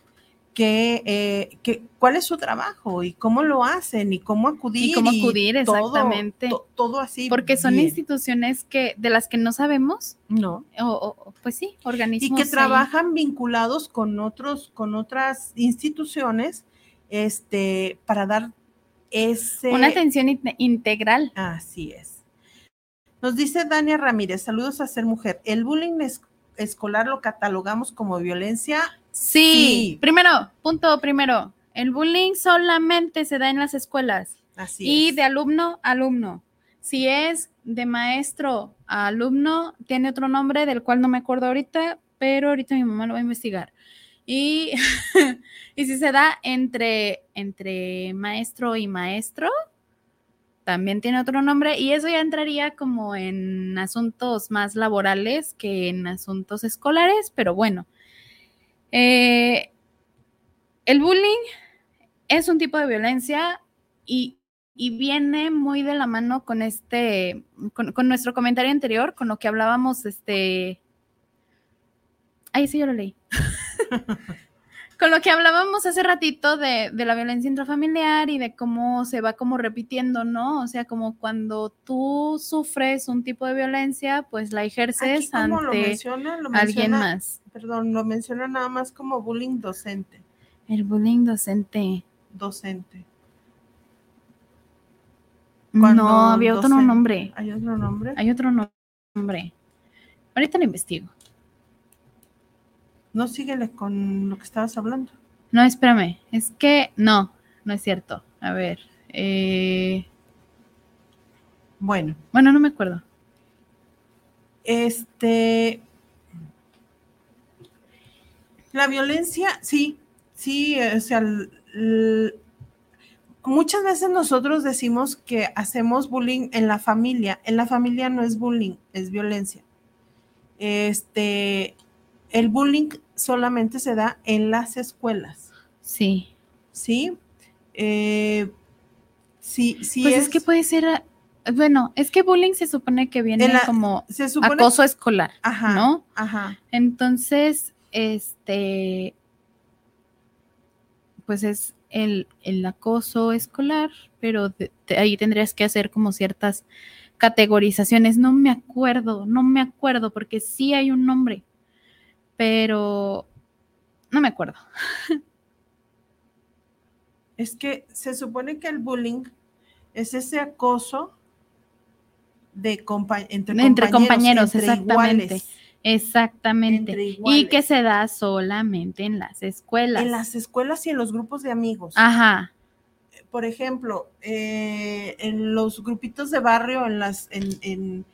[SPEAKER 3] que, eh, que- cuál es su trabajo y cómo lo hacen y cómo acudir.
[SPEAKER 2] y cómo acudir exactamente.
[SPEAKER 3] to- todo así.
[SPEAKER 2] porque son
[SPEAKER 3] bien.
[SPEAKER 2] instituciones que de las que no sabemos,
[SPEAKER 3] No.
[SPEAKER 2] o, pues sí,
[SPEAKER 3] Y
[SPEAKER 2] organismos.
[SPEAKER 3] que
[SPEAKER 2] ahí.
[SPEAKER 3] trabajan vinculados con otros, con otras instituciones, este, para dar ese.
[SPEAKER 2] Una atención in- integral.
[SPEAKER 3] Así es. Nos dice Dania Ramírez, saludos a ser mujer. El bullying es- escolar lo catalogamos como violencia.
[SPEAKER 2] Sí.
[SPEAKER 3] Sí.
[SPEAKER 2] Primero, punto primero. El bullying solamente se da en las escuelas
[SPEAKER 3] Así
[SPEAKER 2] y
[SPEAKER 3] es.
[SPEAKER 2] de alumno a alumno. Si es de maestro a alumno, tiene otro nombre del cual no me acuerdo ahorita, pero ahorita mi mamá lo va a investigar. Y, [laughs] y si se da entre, entre maestro y maestro, también tiene otro nombre y eso ya entraría como en asuntos más laborales que en asuntos escolares, pero bueno. Eh, el bullying es un tipo de violencia y, y viene muy de la mano con este, con, con nuestro comentario anterior, con lo que hablábamos, este... Ahí sí yo lo leí. [laughs] con lo que hablábamos hace ratito de, de la violencia intrafamiliar y de cómo se va como repitiendo, ¿no? O sea, como cuando tú sufres un tipo de violencia, pues la
[SPEAKER 3] Aquí
[SPEAKER 2] ejerces
[SPEAKER 3] lo
[SPEAKER 2] ante
[SPEAKER 3] menciona, lo
[SPEAKER 2] alguien
[SPEAKER 3] menciona-
[SPEAKER 2] más.
[SPEAKER 3] Perdón, lo menciona nada más como bullying docente.
[SPEAKER 2] El bullying docente.
[SPEAKER 3] Docente. Cuando
[SPEAKER 2] No, había otro nombre.
[SPEAKER 3] ¿Hay otro nombre?
[SPEAKER 2] Hay otro no- nombre. Ahorita lo investigo.
[SPEAKER 3] No síguele con lo que estabas hablando.
[SPEAKER 2] No, espérame. Es que no, no es cierto. A ver. eh,
[SPEAKER 3] Bueno,
[SPEAKER 2] bueno, no me acuerdo.
[SPEAKER 3] este. La violencia, sí, sí, o sea, muchas veces nosotros decimos que hacemos bullying en la familia. En la familia no es bullying, es violencia. Este, el bullying solamente se da en las escuelas,
[SPEAKER 2] Sí.
[SPEAKER 3] ¿sí? Eh, sí, sí
[SPEAKER 2] pues es, que puede ser. ah, Bueno, es que bullying se supone que viene
[SPEAKER 3] la-
[SPEAKER 2] como
[SPEAKER 3] se supone,
[SPEAKER 2] acoso escolar,
[SPEAKER 3] ajá,
[SPEAKER 2] ¿no?
[SPEAKER 3] ajá,
[SPEAKER 2] Entonces, este, pues es el, el acoso escolar, pero de- de ahí tendrías que hacer como ciertas categorizaciones. No me acuerdo, no me acuerdo, porque sí hay un nombre. Pero no me acuerdo.
[SPEAKER 3] Es que se supone que el bullying es ese acoso de compa entre,
[SPEAKER 2] Entre
[SPEAKER 3] compañeros,
[SPEAKER 2] compañeros,
[SPEAKER 3] entre
[SPEAKER 2] exactamente.
[SPEAKER 3] iguales.
[SPEAKER 2] Exactamente. Y que se da solamente en las escuelas.
[SPEAKER 3] En las escuelas y en los grupos de amigos.
[SPEAKER 2] Ajá.
[SPEAKER 3] Por ejemplo, eh, en los grupitos de barrio, en las, en, en,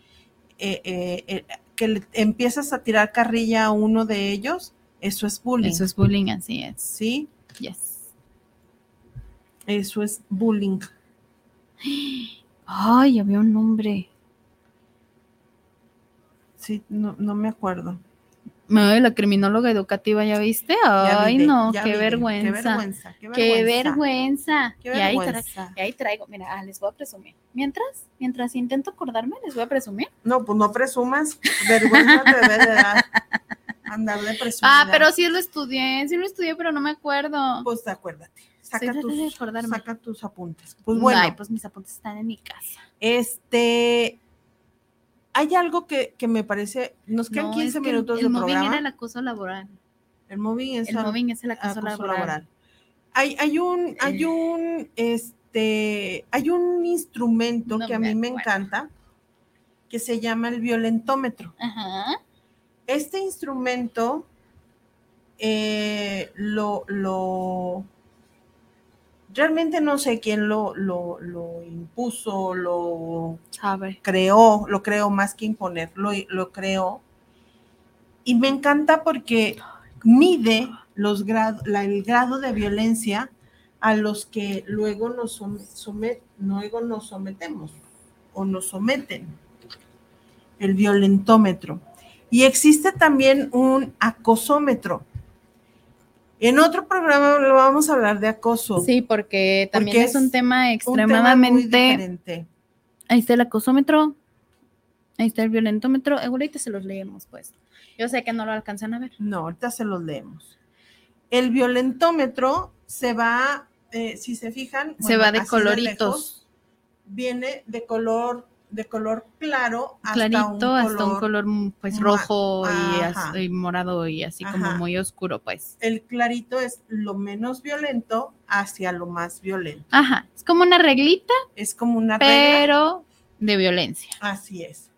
[SPEAKER 3] eh, eh, que le empiezas a tirar carrilla a uno de ellos, eso es bullying.
[SPEAKER 2] Eso es bullying, así es.
[SPEAKER 3] Sí,
[SPEAKER 2] Yes.
[SPEAKER 3] eso es bullying.
[SPEAKER 2] Ay, había un nombre.
[SPEAKER 3] Sí, no, no me acuerdo.
[SPEAKER 2] Ay, la criminóloga educativa, ¿ya viste? Ay, no, qué
[SPEAKER 3] vi
[SPEAKER 2] vergüenza.
[SPEAKER 3] Qué vergüenza. Qué
[SPEAKER 2] Qué
[SPEAKER 3] vergüenza. Qué
[SPEAKER 2] Y ahí,
[SPEAKER 3] vergüenza.
[SPEAKER 2] y ahí traigo, mira, ah, les voy a presumir. Mientras, mientras intento acordarme, les voy a presumir.
[SPEAKER 3] No, pues no presumas. Vergüenza te debe de dar. Andar de presumida.
[SPEAKER 2] Ah, pero sí lo estudié, sí lo estudié, pero no me acuerdo.
[SPEAKER 3] Pues acuérdate. Saca, tus,
[SPEAKER 2] acordarme.
[SPEAKER 3] saca tus apuntes. Pues bueno,
[SPEAKER 2] Ay, pues mis apuntes están en mi casa.
[SPEAKER 3] este. Hay algo que, que me parece. Nos quedan
[SPEAKER 2] No,
[SPEAKER 3] 15
[SPEAKER 2] es que el-
[SPEAKER 3] minutos
[SPEAKER 2] el,
[SPEAKER 3] de
[SPEAKER 2] mobbing
[SPEAKER 3] programa.
[SPEAKER 2] era el acoso laboral.
[SPEAKER 3] El mobbing es
[SPEAKER 2] El
[SPEAKER 3] al-
[SPEAKER 2] mobbing es el acoso,
[SPEAKER 3] acoso
[SPEAKER 2] laboral.
[SPEAKER 3] laboral. Hay, hay un, hay un, este, hay un instrumento
[SPEAKER 2] No
[SPEAKER 3] que a mí me encanta que se llama el violentómetro.
[SPEAKER 2] Ajá.
[SPEAKER 3] Este instrumento eh, lo, lo realmente no sé quién lo, lo, lo impuso, lo
[SPEAKER 2] Sabe.
[SPEAKER 3] creó, lo creó más que imponer, lo, lo creó. Y me encanta porque mide los la- el grado de violencia a los que luego nos, som- somet- luego nos sometemos o nos someten. El violentómetro. Y existe también un acosómetro. En otro programa lo vamos a hablar de acoso.
[SPEAKER 2] Sí, porque también
[SPEAKER 3] Porque
[SPEAKER 2] es un tema
[SPEAKER 3] un tema muy
[SPEAKER 2] extremadamente.
[SPEAKER 3] diferente.
[SPEAKER 2] Ahí está el acosómetro. Ahí está el violentómetro. Ahorita se los leemos, pues. Yo sé que no lo alcanzan a ver.
[SPEAKER 3] No, ahorita se los leemos. El violentómetro se va, eh, si se fijan,
[SPEAKER 2] Se
[SPEAKER 3] bueno,
[SPEAKER 2] va de coloritos.
[SPEAKER 3] lejos, viene de color, de color claro hasta
[SPEAKER 2] Clarito
[SPEAKER 3] un
[SPEAKER 2] hasta
[SPEAKER 3] color.
[SPEAKER 2] un color pues rojo y, morado y así como muy oscuro, pues.
[SPEAKER 3] El clarito es lo menos violento hacia lo más violento.
[SPEAKER 2] Ajá. Es como una reglita,
[SPEAKER 3] Es como una regla.
[SPEAKER 2] pero de violencia.
[SPEAKER 3] Así es.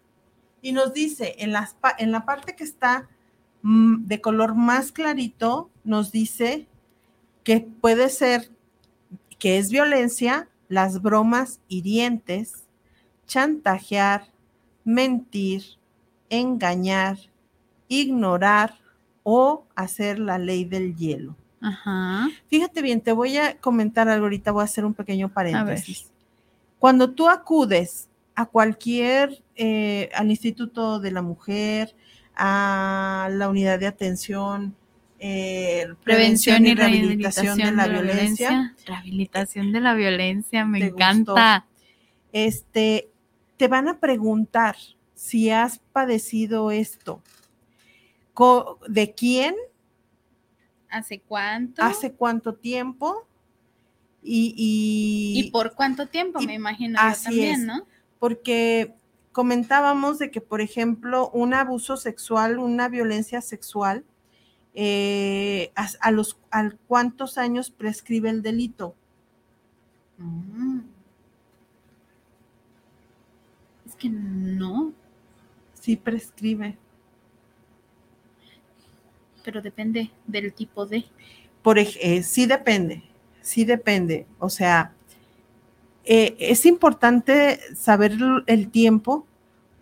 [SPEAKER 3] Y nos dice, en, las, en la parte que está mm, de color más clarito, nos dice que puede ser, que es violencia, las bromas hirientes, chantajear, mentir, engañar, ignorar o hacer la ley del hielo.
[SPEAKER 2] Ajá.
[SPEAKER 3] Fíjate bien, te voy a comentar algo ahorita, voy a hacer un pequeño paréntesis. Cuando tú acudes a cualquier, eh, al Instituto de la Mujer, a la unidad de atención, eh,
[SPEAKER 2] Prevención y rehabilitación
[SPEAKER 3] de la, violencia,
[SPEAKER 2] Rehabilitación de la violencia, me
[SPEAKER 3] ¿Te
[SPEAKER 2] encanta.
[SPEAKER 3] este, te van a preguntar si has padecido esto, de quién,
[SPEAKER 2] ¿Hace cuánto?
[SPEAKER 3] hace cuánto tiempo y, y-
[SPEAKER 2] ¿Y por cuánto tiempo?
[SPEAKER 3] y
[SPEAKER 2] me imagino yo
[SPEAKER 3] así
[SPEAKER 2] también,
[SPEAKER 3] es.
[SPEAKER 2] ¿no?
[SPEAKER 3] porque comentábamos de que, por ejemplo, un abuso sexual, una violencia sexual, eh, a, a los a cuántos años prescribe el delito.
[SPEAKER 2] Mm. Es que no,
[SPEAKER 3] Sí prescribe.
[SPEAKER 2] pero depende del tipo de.
[SPEAKER 3] Por, eh, sí depende, sí depende. O sea, eh, es importante saber el tiempo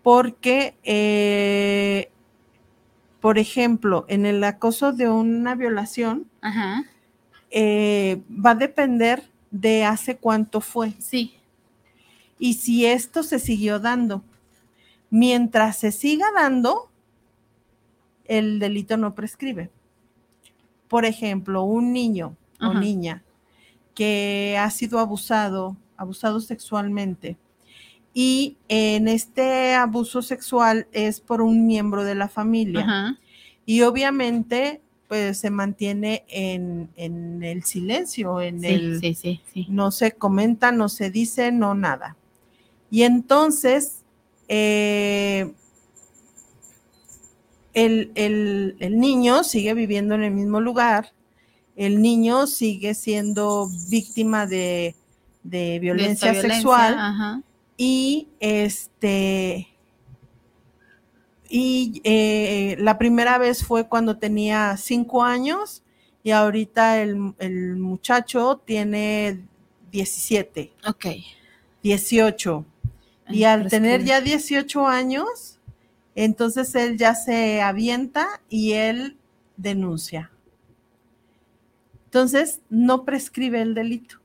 [SPEAKER 3] porque, eh, por ejemplo, en el acoso de una violación,
[SPEAKER 2] Ajá,
[SPEAKER 3] eh, va a depender de hace cuánto fue
[SPEAKER 2] sí.
[SPEAKER 3] Y si esto se siguió dando. Mientras se siga dando, el delito no prescribe. Por ejemplo, un niño o niña que ha sido abusado, abusado sexualmente, y en este abuso sexual es por un miembro de la familia.
[SPEAKER 2] Ajá.
[SPEAKER 3] Y obviamente, pues se mantiene en, en el silencio, en
[SPEAKER 2] Sí,
[SPEAKER 3] el
[SPEAKER 2] sí, sí, sí.
[SPEAKER 3] no se comenta, no se dice, no nada. Y entonces, eh, el, el- el niño sigue viviendo en el mismo lugar, el niño sigue siendo víctima de, violencia sexual y este y eh, la primera vez fue cuando tenía cinco años y ahorita el, el muchacho tiene 17,
[SPEAKER 2] Ok.
[SPEAKER 3] 18. Y al tener ya 18 años, entonces él ya se avienta y él denuncia. Entonces, no prescribe el delito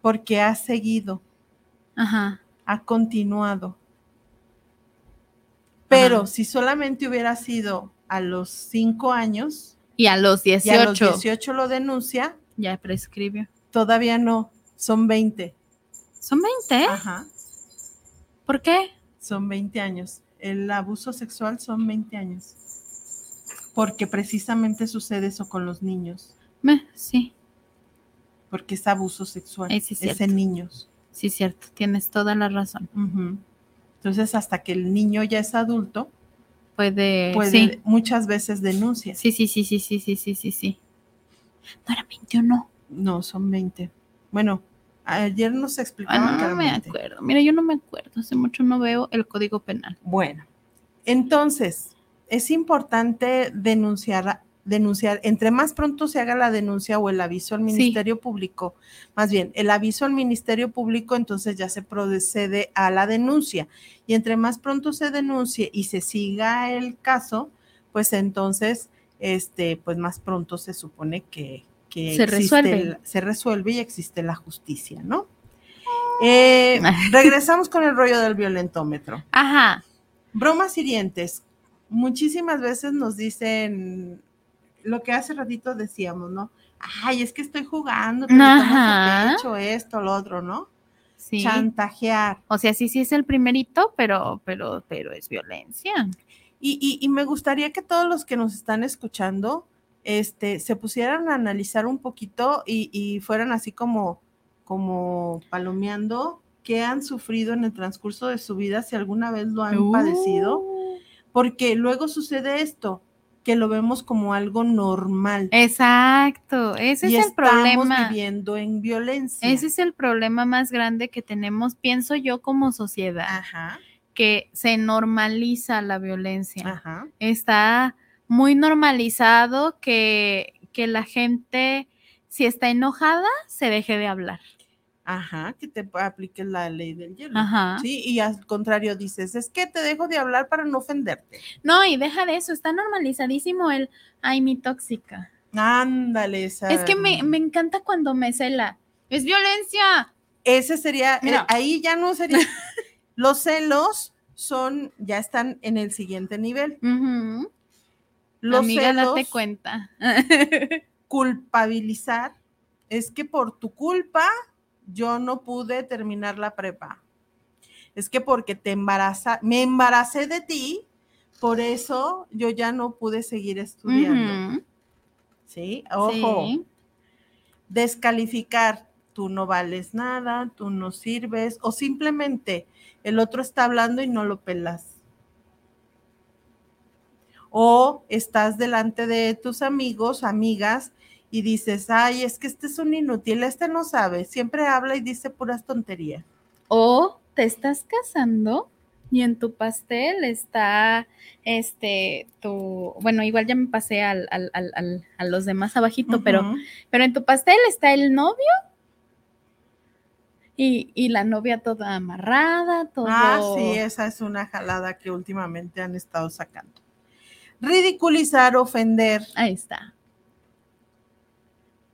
[SPEAKER 3] porque ha seguido,
[SPEAKER 2] Ajá.
[SPEAKER 3] ha continuado. Pero
[SPEAKER 2] Ajá.
[SPEAKER 3] si solamente hubiera sido a los 5 años
[SPEAKER 2] Y a los
[SPEAKER 3] y
[SPEAKER 2] 18
[SPEAKER 3] a los 18 lo denuncia,
[SPEAKER 2] ya prescribió.
[SPEAKER 3] todavía no, son 20.
[SPEAKER 2] Son 20, ¿eh?
[SPEAKER 3] Ajá,
[SPEAKER 2] ¿Por qué?
[SPEAKER 3] son 20 años. El abuso sexual son 20 años. Porque precisamente sucede eso con los niños,
[SPEAKER 2] Meh, sí,
[SPEAKER 3] porque es abuso sexual,
[SPEAKER 2] Eh, sí,
[SPEAKER 3] es
[SPEAKER 2] cierto.
[SPEAKER 3] en niños.
[SPEAKER 2] sí, cierto. Tienes toda la razón.
[SPEAKER 3] Entonces, hasta que el niño ya es adulto,
[SPEAKER 2] Puede.
[SPEAKER 3] puede
[SPEAKER 2] sí.
[SPEAKER 3] muchas veces denuncia.
[SPEAKER 2] sí, sí, sí, sí, sí, sí, sí, sí, sí. No era 21.
[SPEAKER 3] No, son 20. Bueno, ayer nos
[SPEAKER 2] Ah,
[SPEAKER 3] explicaban
[SPEAKER 2] no,
[SPEAKER 3] que
[SPEAKER 2] no me
[SPEAKER 3] 20.
[SPEAKER 2] acuerdo. Mira, yo no me acuerdo. Hace mucho no veo el código penal.
[SPEAKER 3] Bueno, entonces es importante denunciar, denunciar, entre más pronto se haga la denuncia o el aviso al
[SPEAKER 2] Sí.
[SPEAKER 3] Ministerio Público, más bien, el aviso al Ministerio Público, entonces ya se procede a la denuncia. Y entre más pronto se denuncie y se siga el caso, pues entonces, este, pues más pronto se supone que, que
[SPEAKER 2] Se resuelve.
[SPEAKER 3] el- se resuelve y existe la justicia, ¿no? Eh, [laughs] regresamos con el rollo del violentómetro.
[SPEAKER 2] Ajá.
[SPEAKER 3] Bromas hirientes. Muchísimas veces nos dicen lo que hace ratito decíamos, ¿no? Ay, es que estoy jugando, te
[SPEAKER 2] Ajá.
[SPEAKER 3] pecho, esto, lo otro, ¿no?
[SPEAKER 2] Sí.
[SPEAKER 3] Chantajear.
[SPEAKER 2] O sea, sí, sí es el primerito, pero, pero, pero es violencia.
[SPEAKER 3] Y, y- y me gustaría que todos los que nos están escuchando este, se pusieran a analizar un poquito y, y fueran así como, como palomeando qué han sufrido en el transcurso de su vida, si alguna vez lo han padecido,
[SPEAKER 2] Uh.
[SPEAKER 3] porque luego sucede esto, que lo vemos como algo normal.
[SPEAKER 2] Exacto, ese
[SPEAKER 3] y
[SPEAKER 2] es el
[SPEAKER 3] estamos
[SPEAKER 2] problema.
[SPEAKER 3] viviendo en violencia.
[SPEAKER 2] Ese es el problema más grande que tenemos, pienso yo, como sociedad,
[SPEAKER 3] Ajá,
[SPEAKER 2] que se normaliza la violencia.
[SPEAKER 3] ajá.
[SPEAKER 2] Está muy normalizado que, que la gente, si está enojada, se deje de hablar.
[SPEAKER 3] Ajá, que te apliques la ley del hielo.
[SPEAKER 2] Ajá.
[SPEAKER 3] Sí, y al contrario dices, es que te dejo de hablar para no ofenderte.
[SPEAKER 2] No, y deja de eso, está normalizadísimo el, ay, mi tóxica.
[SPEAKER 3] Ándale, esa.
[SPEAKER 2] Es que me, me encanta cuando me cela. Es violencia.
[SPEAKER 3] Ese sería,
[SPEAKER 2] No.
[SPEAKER 3] ahí ya no sería. [laughs] Los celos son, ya están en el siguiente nivel.
[SPEAKER 2] Ujú.
[SPEAKER 3] Los
[SPEAKER 2] Amiga,
[SPEAKER 3] celos,
[SPEAKER 2] date cuenta. [laughs]
[SPEAKER 3] culpabilizar, es que por tu culpa yo no pude terminar la prepa. Es que porque te embaraza, me embaracé de ti, por eso yo ya no pude seguir estudiando. ¿Sí? Ojo.
[SPEAKER 2] Sí.
[SPEAKER 3] descalificar, tú no vales nada, tú no sirves, o simplemente el otro está hablando y no lo pelas. O estás delante de tus amigos, amigas, y dices, ay, es que este es un inútil, este no sabe, siempre habla y dice puras tonterías.
[SPEAKER 2] O te estás casando y en tu pastel está este tu, bueno, igual ya me pasé al, al- al- a los demás abajito, pero, pero en tu pastel está el novio y, y la novia toda amarrada, todo.
[SPEAKER 3] Ah, sí, esa es una jalada que últimamente han estado sacando. Ridiculizar, ofender.
[SPEAKER 2] Ahí está.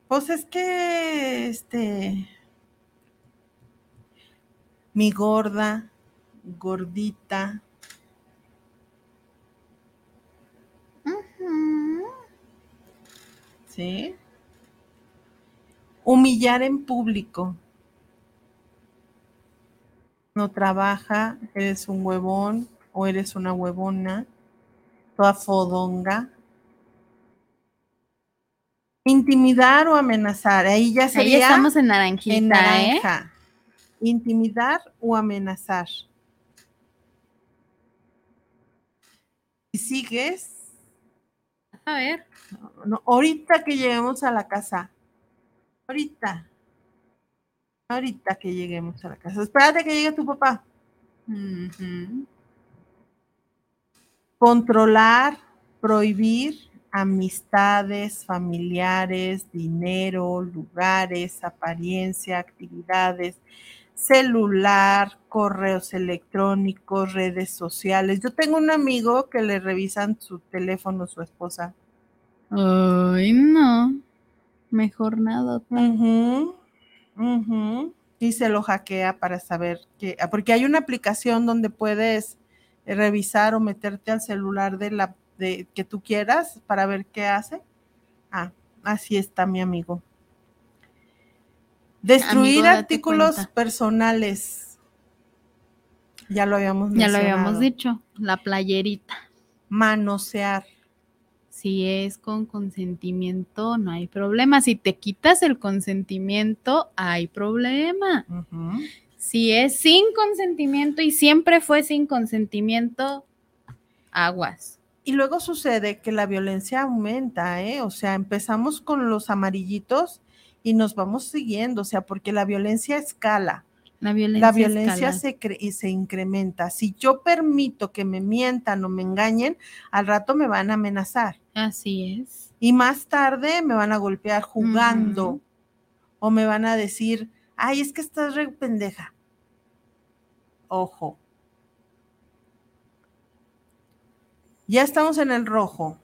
[SPEAKER 3] Pues es que, este, mi gorda, gordita. ¿sí? Humillar en público. No trabaja, eres un huevón o eres una huevona, toda fodonga. Intimidar o amenazar, ahí ya
[SPEAKER 2] Ahí
[SPEAKER 3] sería
[SPEAKER 2] estamos en naranjita,
[SPEAKER 3] en
[SPEAKER 2] ¿eh?
[SPEAKER 3] naranja. Intimidar o amenazar. Si sigues,
[SPEAKER 2] A ver.
[SPEAKER 3] No, ahorita que lleguemos a la casa. Ahorita. Ahorita que lleguemos a la casa. Espérate que llegue tu papá. Controlar, prohibir amistades, familiares, dinero, lugares, apariencia, actividades, celular, correos electrónicos, redes sociales. Yo tengo un amigo que le revisan su teléfono su esposa.
[SPEAKER 2] Ay, no. Mejor nada.
[SPEAKER 3] Y se lo hackea para saber que, porque hay una aplicación donde puedes revisar o meterte al celular de la de que tú quieras para ver qué hace. Ah, así está mi amigo. Destruir
[SPEAKER 2] Amigo,
[SPEAKER 3] artículos
[SPEAKER 2] cuenta.
[SPEAKER 3] personales. Ya lo habíamos
[SPEAKER 2] Ya lo habíamos dicho. La playerita.
[SPEAKER 3] Manosear.
[SPEAKER 2] Si es con consentimiento, no hay problema. Si te quitas el consentimiento, hay problema. Si es sin consentimiento y siempre fue sin consentimiento, aguas.
[SPEAKER 3] Y luego sucede que la violencia aumenta, ¿eh? O sea, empezamos con los amarillitos y nos vamos siguiendo, o sea, porque la violencia escala,
[SPEAKER 2] La violencia,
[SPEAKER 3] la violencia se, cre- y se incrementa. Si yo permito que me mientan o me engañen, al rato me van a amenazar
[SPEAKER 2] Así es.
[SPEAKER 3] y más tarde me van a golpear jugando o me van a decir, ay, es que estás re pendeja. Ojo. Ya estamos en el rojo.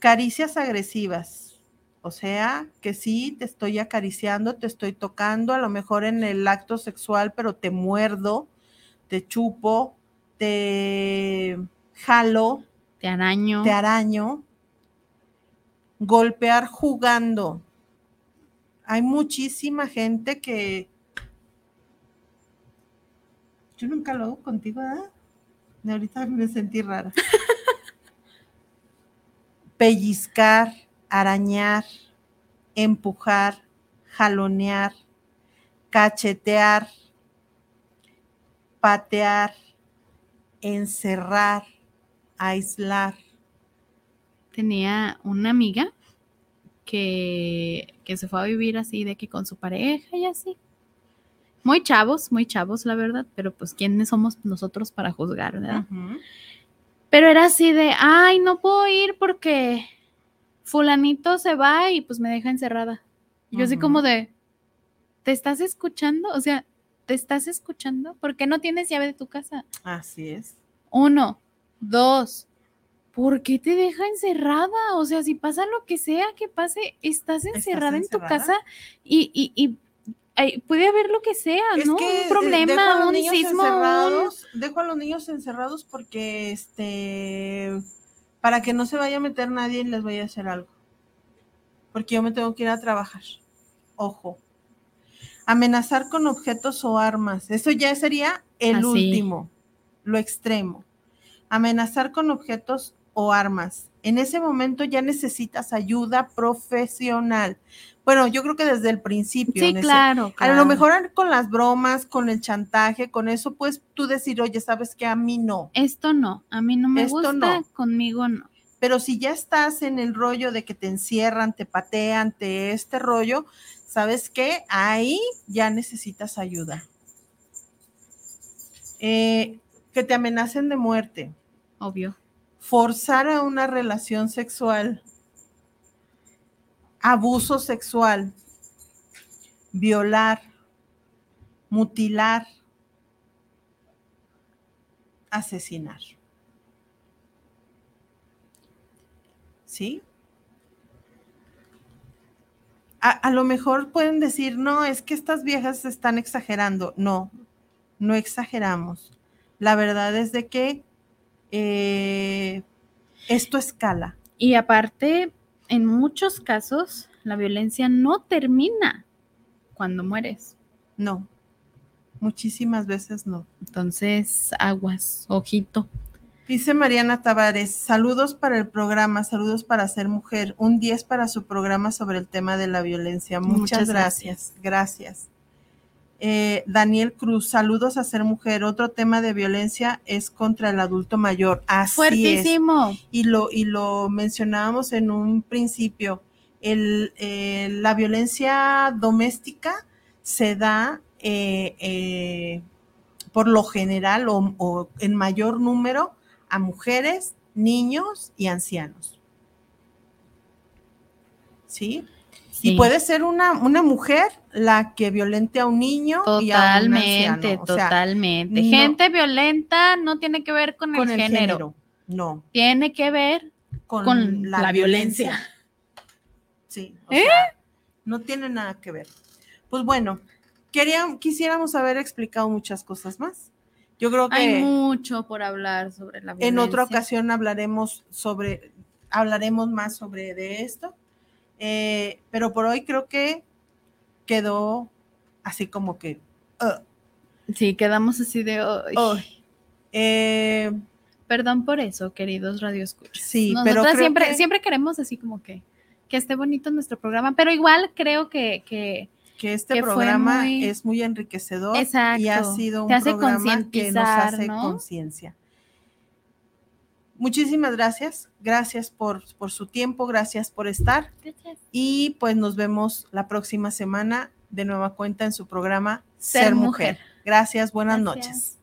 [SPEAKER 3] Caricias agresivas. O sea, que sí, te estoy acariciando, te estoy tocando, a lo mejor en el acto sexual, pero te muerdo, te chupo, te jalo,
[SPEAKER 2] Te araño.
[SPEAKER 3] te araño. Golpear jugando. Hay muchísima gente que... Yo nunca lo hago contigo, ¿verdad? Ahorita me sentí rara. [laughs] Pellizcar, arañar, empujar, jalonear, cachetear, patear, encerrar, aislar.
[SPEAKER 2] Tenía una amiga que, que se fue a vivir así, de que con su pareja y así. Muy chavos, muy chavos, la verdad, pero pues quiénes somos nosotros para juzgar, ¿verdad? Pero era así de, ay, no puedo ir porque fulanito se va y pues me deja encerrada. Y yo así como de, ¿te estás escuchando? O sea, ¿te estás escuchando? ¿Por qué no tienes llave de tu casa?
[SPEAKER 3] Así es.
[SPEAKER 2] Uno, dos, ¿por qué te deja encerrada? O sea, si pasa lo que sea que pase, estás encerrada en tu casa y, y, y, ay, puede haber lo que sea,
[SPEAKER 3] Es
[SPEAKER 2] ¿no?
[SPEAKER 3] que,
[SPEAKER 2] un
[SPEAKER 3] eh,
[SPEAKER 2] problema, un sismo, un-
[SPEAKER 3] dejo a los niños encerrados porque este para que no se vaya a meter nadie y les vaya a hacer algo. Porque yo me tengo que ir a trabajar. Ojo. Amenazar con objetos o armas. Eso ya sería el
[SPEAKER 2] Así.
[SPEAKER 3] último, lo extremo. Amenazar con objetos o armas. En ese momento ya necesitas ayuda profesional. Bueno, yo creo que desde el principio.
[SPEAKER 2] Sí, claro,
[SPEAKER 3] a lo mejor con las bromas, con el chantaje, con eso, pues tú decir, oye, sabes que a mí no.
[SPEAKER 2] Esto no, a mí no me
[SPEAKER 3] Esto
[SPEAKER 2] gusta,
[SPEAKER 3] no.
[SPEAKER 2] conmigo no.
[SPEAKER 3] Pero si ya estás en el rollo de que te encierran, te patean, te este rollo, ¿sabes qué? Ahí ya necesitas ayuda. Eh, que te amenacen de muerte,
[SPEAKER 2] Obvio.
[SPEAKER 3] forzar a una relación sexual, abuso sexual, violar, mutilar, asesinar. ¿Sí? A, a lo mejor pueden decir, no, es que estas viejas están exagerando. No, no exageramos. La verdad es de que eh, esto escala.
[SPEAKER 2] Y aparte, en muchos casos, la violencia no termina cuando mueres.
[SPEAKER 3] No, muchísimas veces no.
[SPEAKER 2] Entonces, aguas, ojito.
[SPEAKER 3] Dice Mariana Tavares, saludos para el programa, saludos para ser mujer, un 10 para su programa sobre el tema de la violencia. Muchas,
[SPEAKER 2] Muchas
[SPEAKER 3] gracias, gracias. Eh, Daniel Cruz, saludos a ser mujer. Otro tema de violencia es contra el adulto mayor. Así
[SPEAKER 2] Fuertísimo.
[SPEAKER 3] Es. Y lo, y lo mencionábamos en un principio. El, eh, la violencia doméstica se da eh, eh, por lo general o, o en mayor número a mujeres, niños y ancianos. ¿Sí?
[SPEAKER 2] Sí.
[SPEAKER 3] Y puede ser una, una mujer la que violente a un niño y a un
[SPEAKER 2] Totalmente,
[SPEAKER 3] anciano. O sea,
[SPEAKER 2] totalmente.
[SPEAKER 3] no-
[SPEAKER 2] Gente violenta no tiene que ver con,
[SPEAKER 3] con
[SPEAKER 2] el, género.
[SPEAKER 3] No,
[SPEAKER 2] Tiene que ver
[SPEAKER 3] con,
[SPEAKER 2] con la, violencia.
[SPEAKER 3] Sí, o
[SPEAKER 2] ¿Eh?
[SPEAKER 3] sea, no tiene nada que ver. Pues bueno, quería, quisiéramos haber explicado muchas cosas más. Yo creo que
[SPEAKER 2] Hay mucho por hablar sobre la violencia.
[SPEAKER 3] en otra ocasión hablaremos sobre, hablaremos más sobre de esto. Eh, pero por hoy creo que quedó así como que. uh,
[SPEAKER 2] Sí, quedamos así de. Ay.
[SPEAKER 3] eh,
[SPEAKER 2] Perdón por eso, queridos radioescuchas.
[SPEAKER 3] Sí,
[SPEAKER 2] Nosotras siempre,
[SPEAKER 3] que-
[SPEAKER 2] siempre queremos así como que, que esté bonito nuestro programa, pero igual creo que, que
[SPEAKER 3] que este
[SPEAKER 2] que
[SPEAKER 3] programa
[SPEAKER 2] muy-
[SPEAKER 3] es muy enriquecedor y ha sido un programa que nos hace
[SPEAKER 2] ¿no?
[SPEAKER 3] conciencia. Muchísimas gracias, gracias por, por su tiempo, gracias por estar y pues nos vemos la próxima semana de nueva cuenta en su programa Ser,
[SPEAKER 2] Ser
[SPEAKER 3] Mujer.
[SPEAKER 2] Mujer.
[SPEAKER 3] Gracias, buenas
[SPEAKER 2] Gracias.
[SPEAKER 3] noches.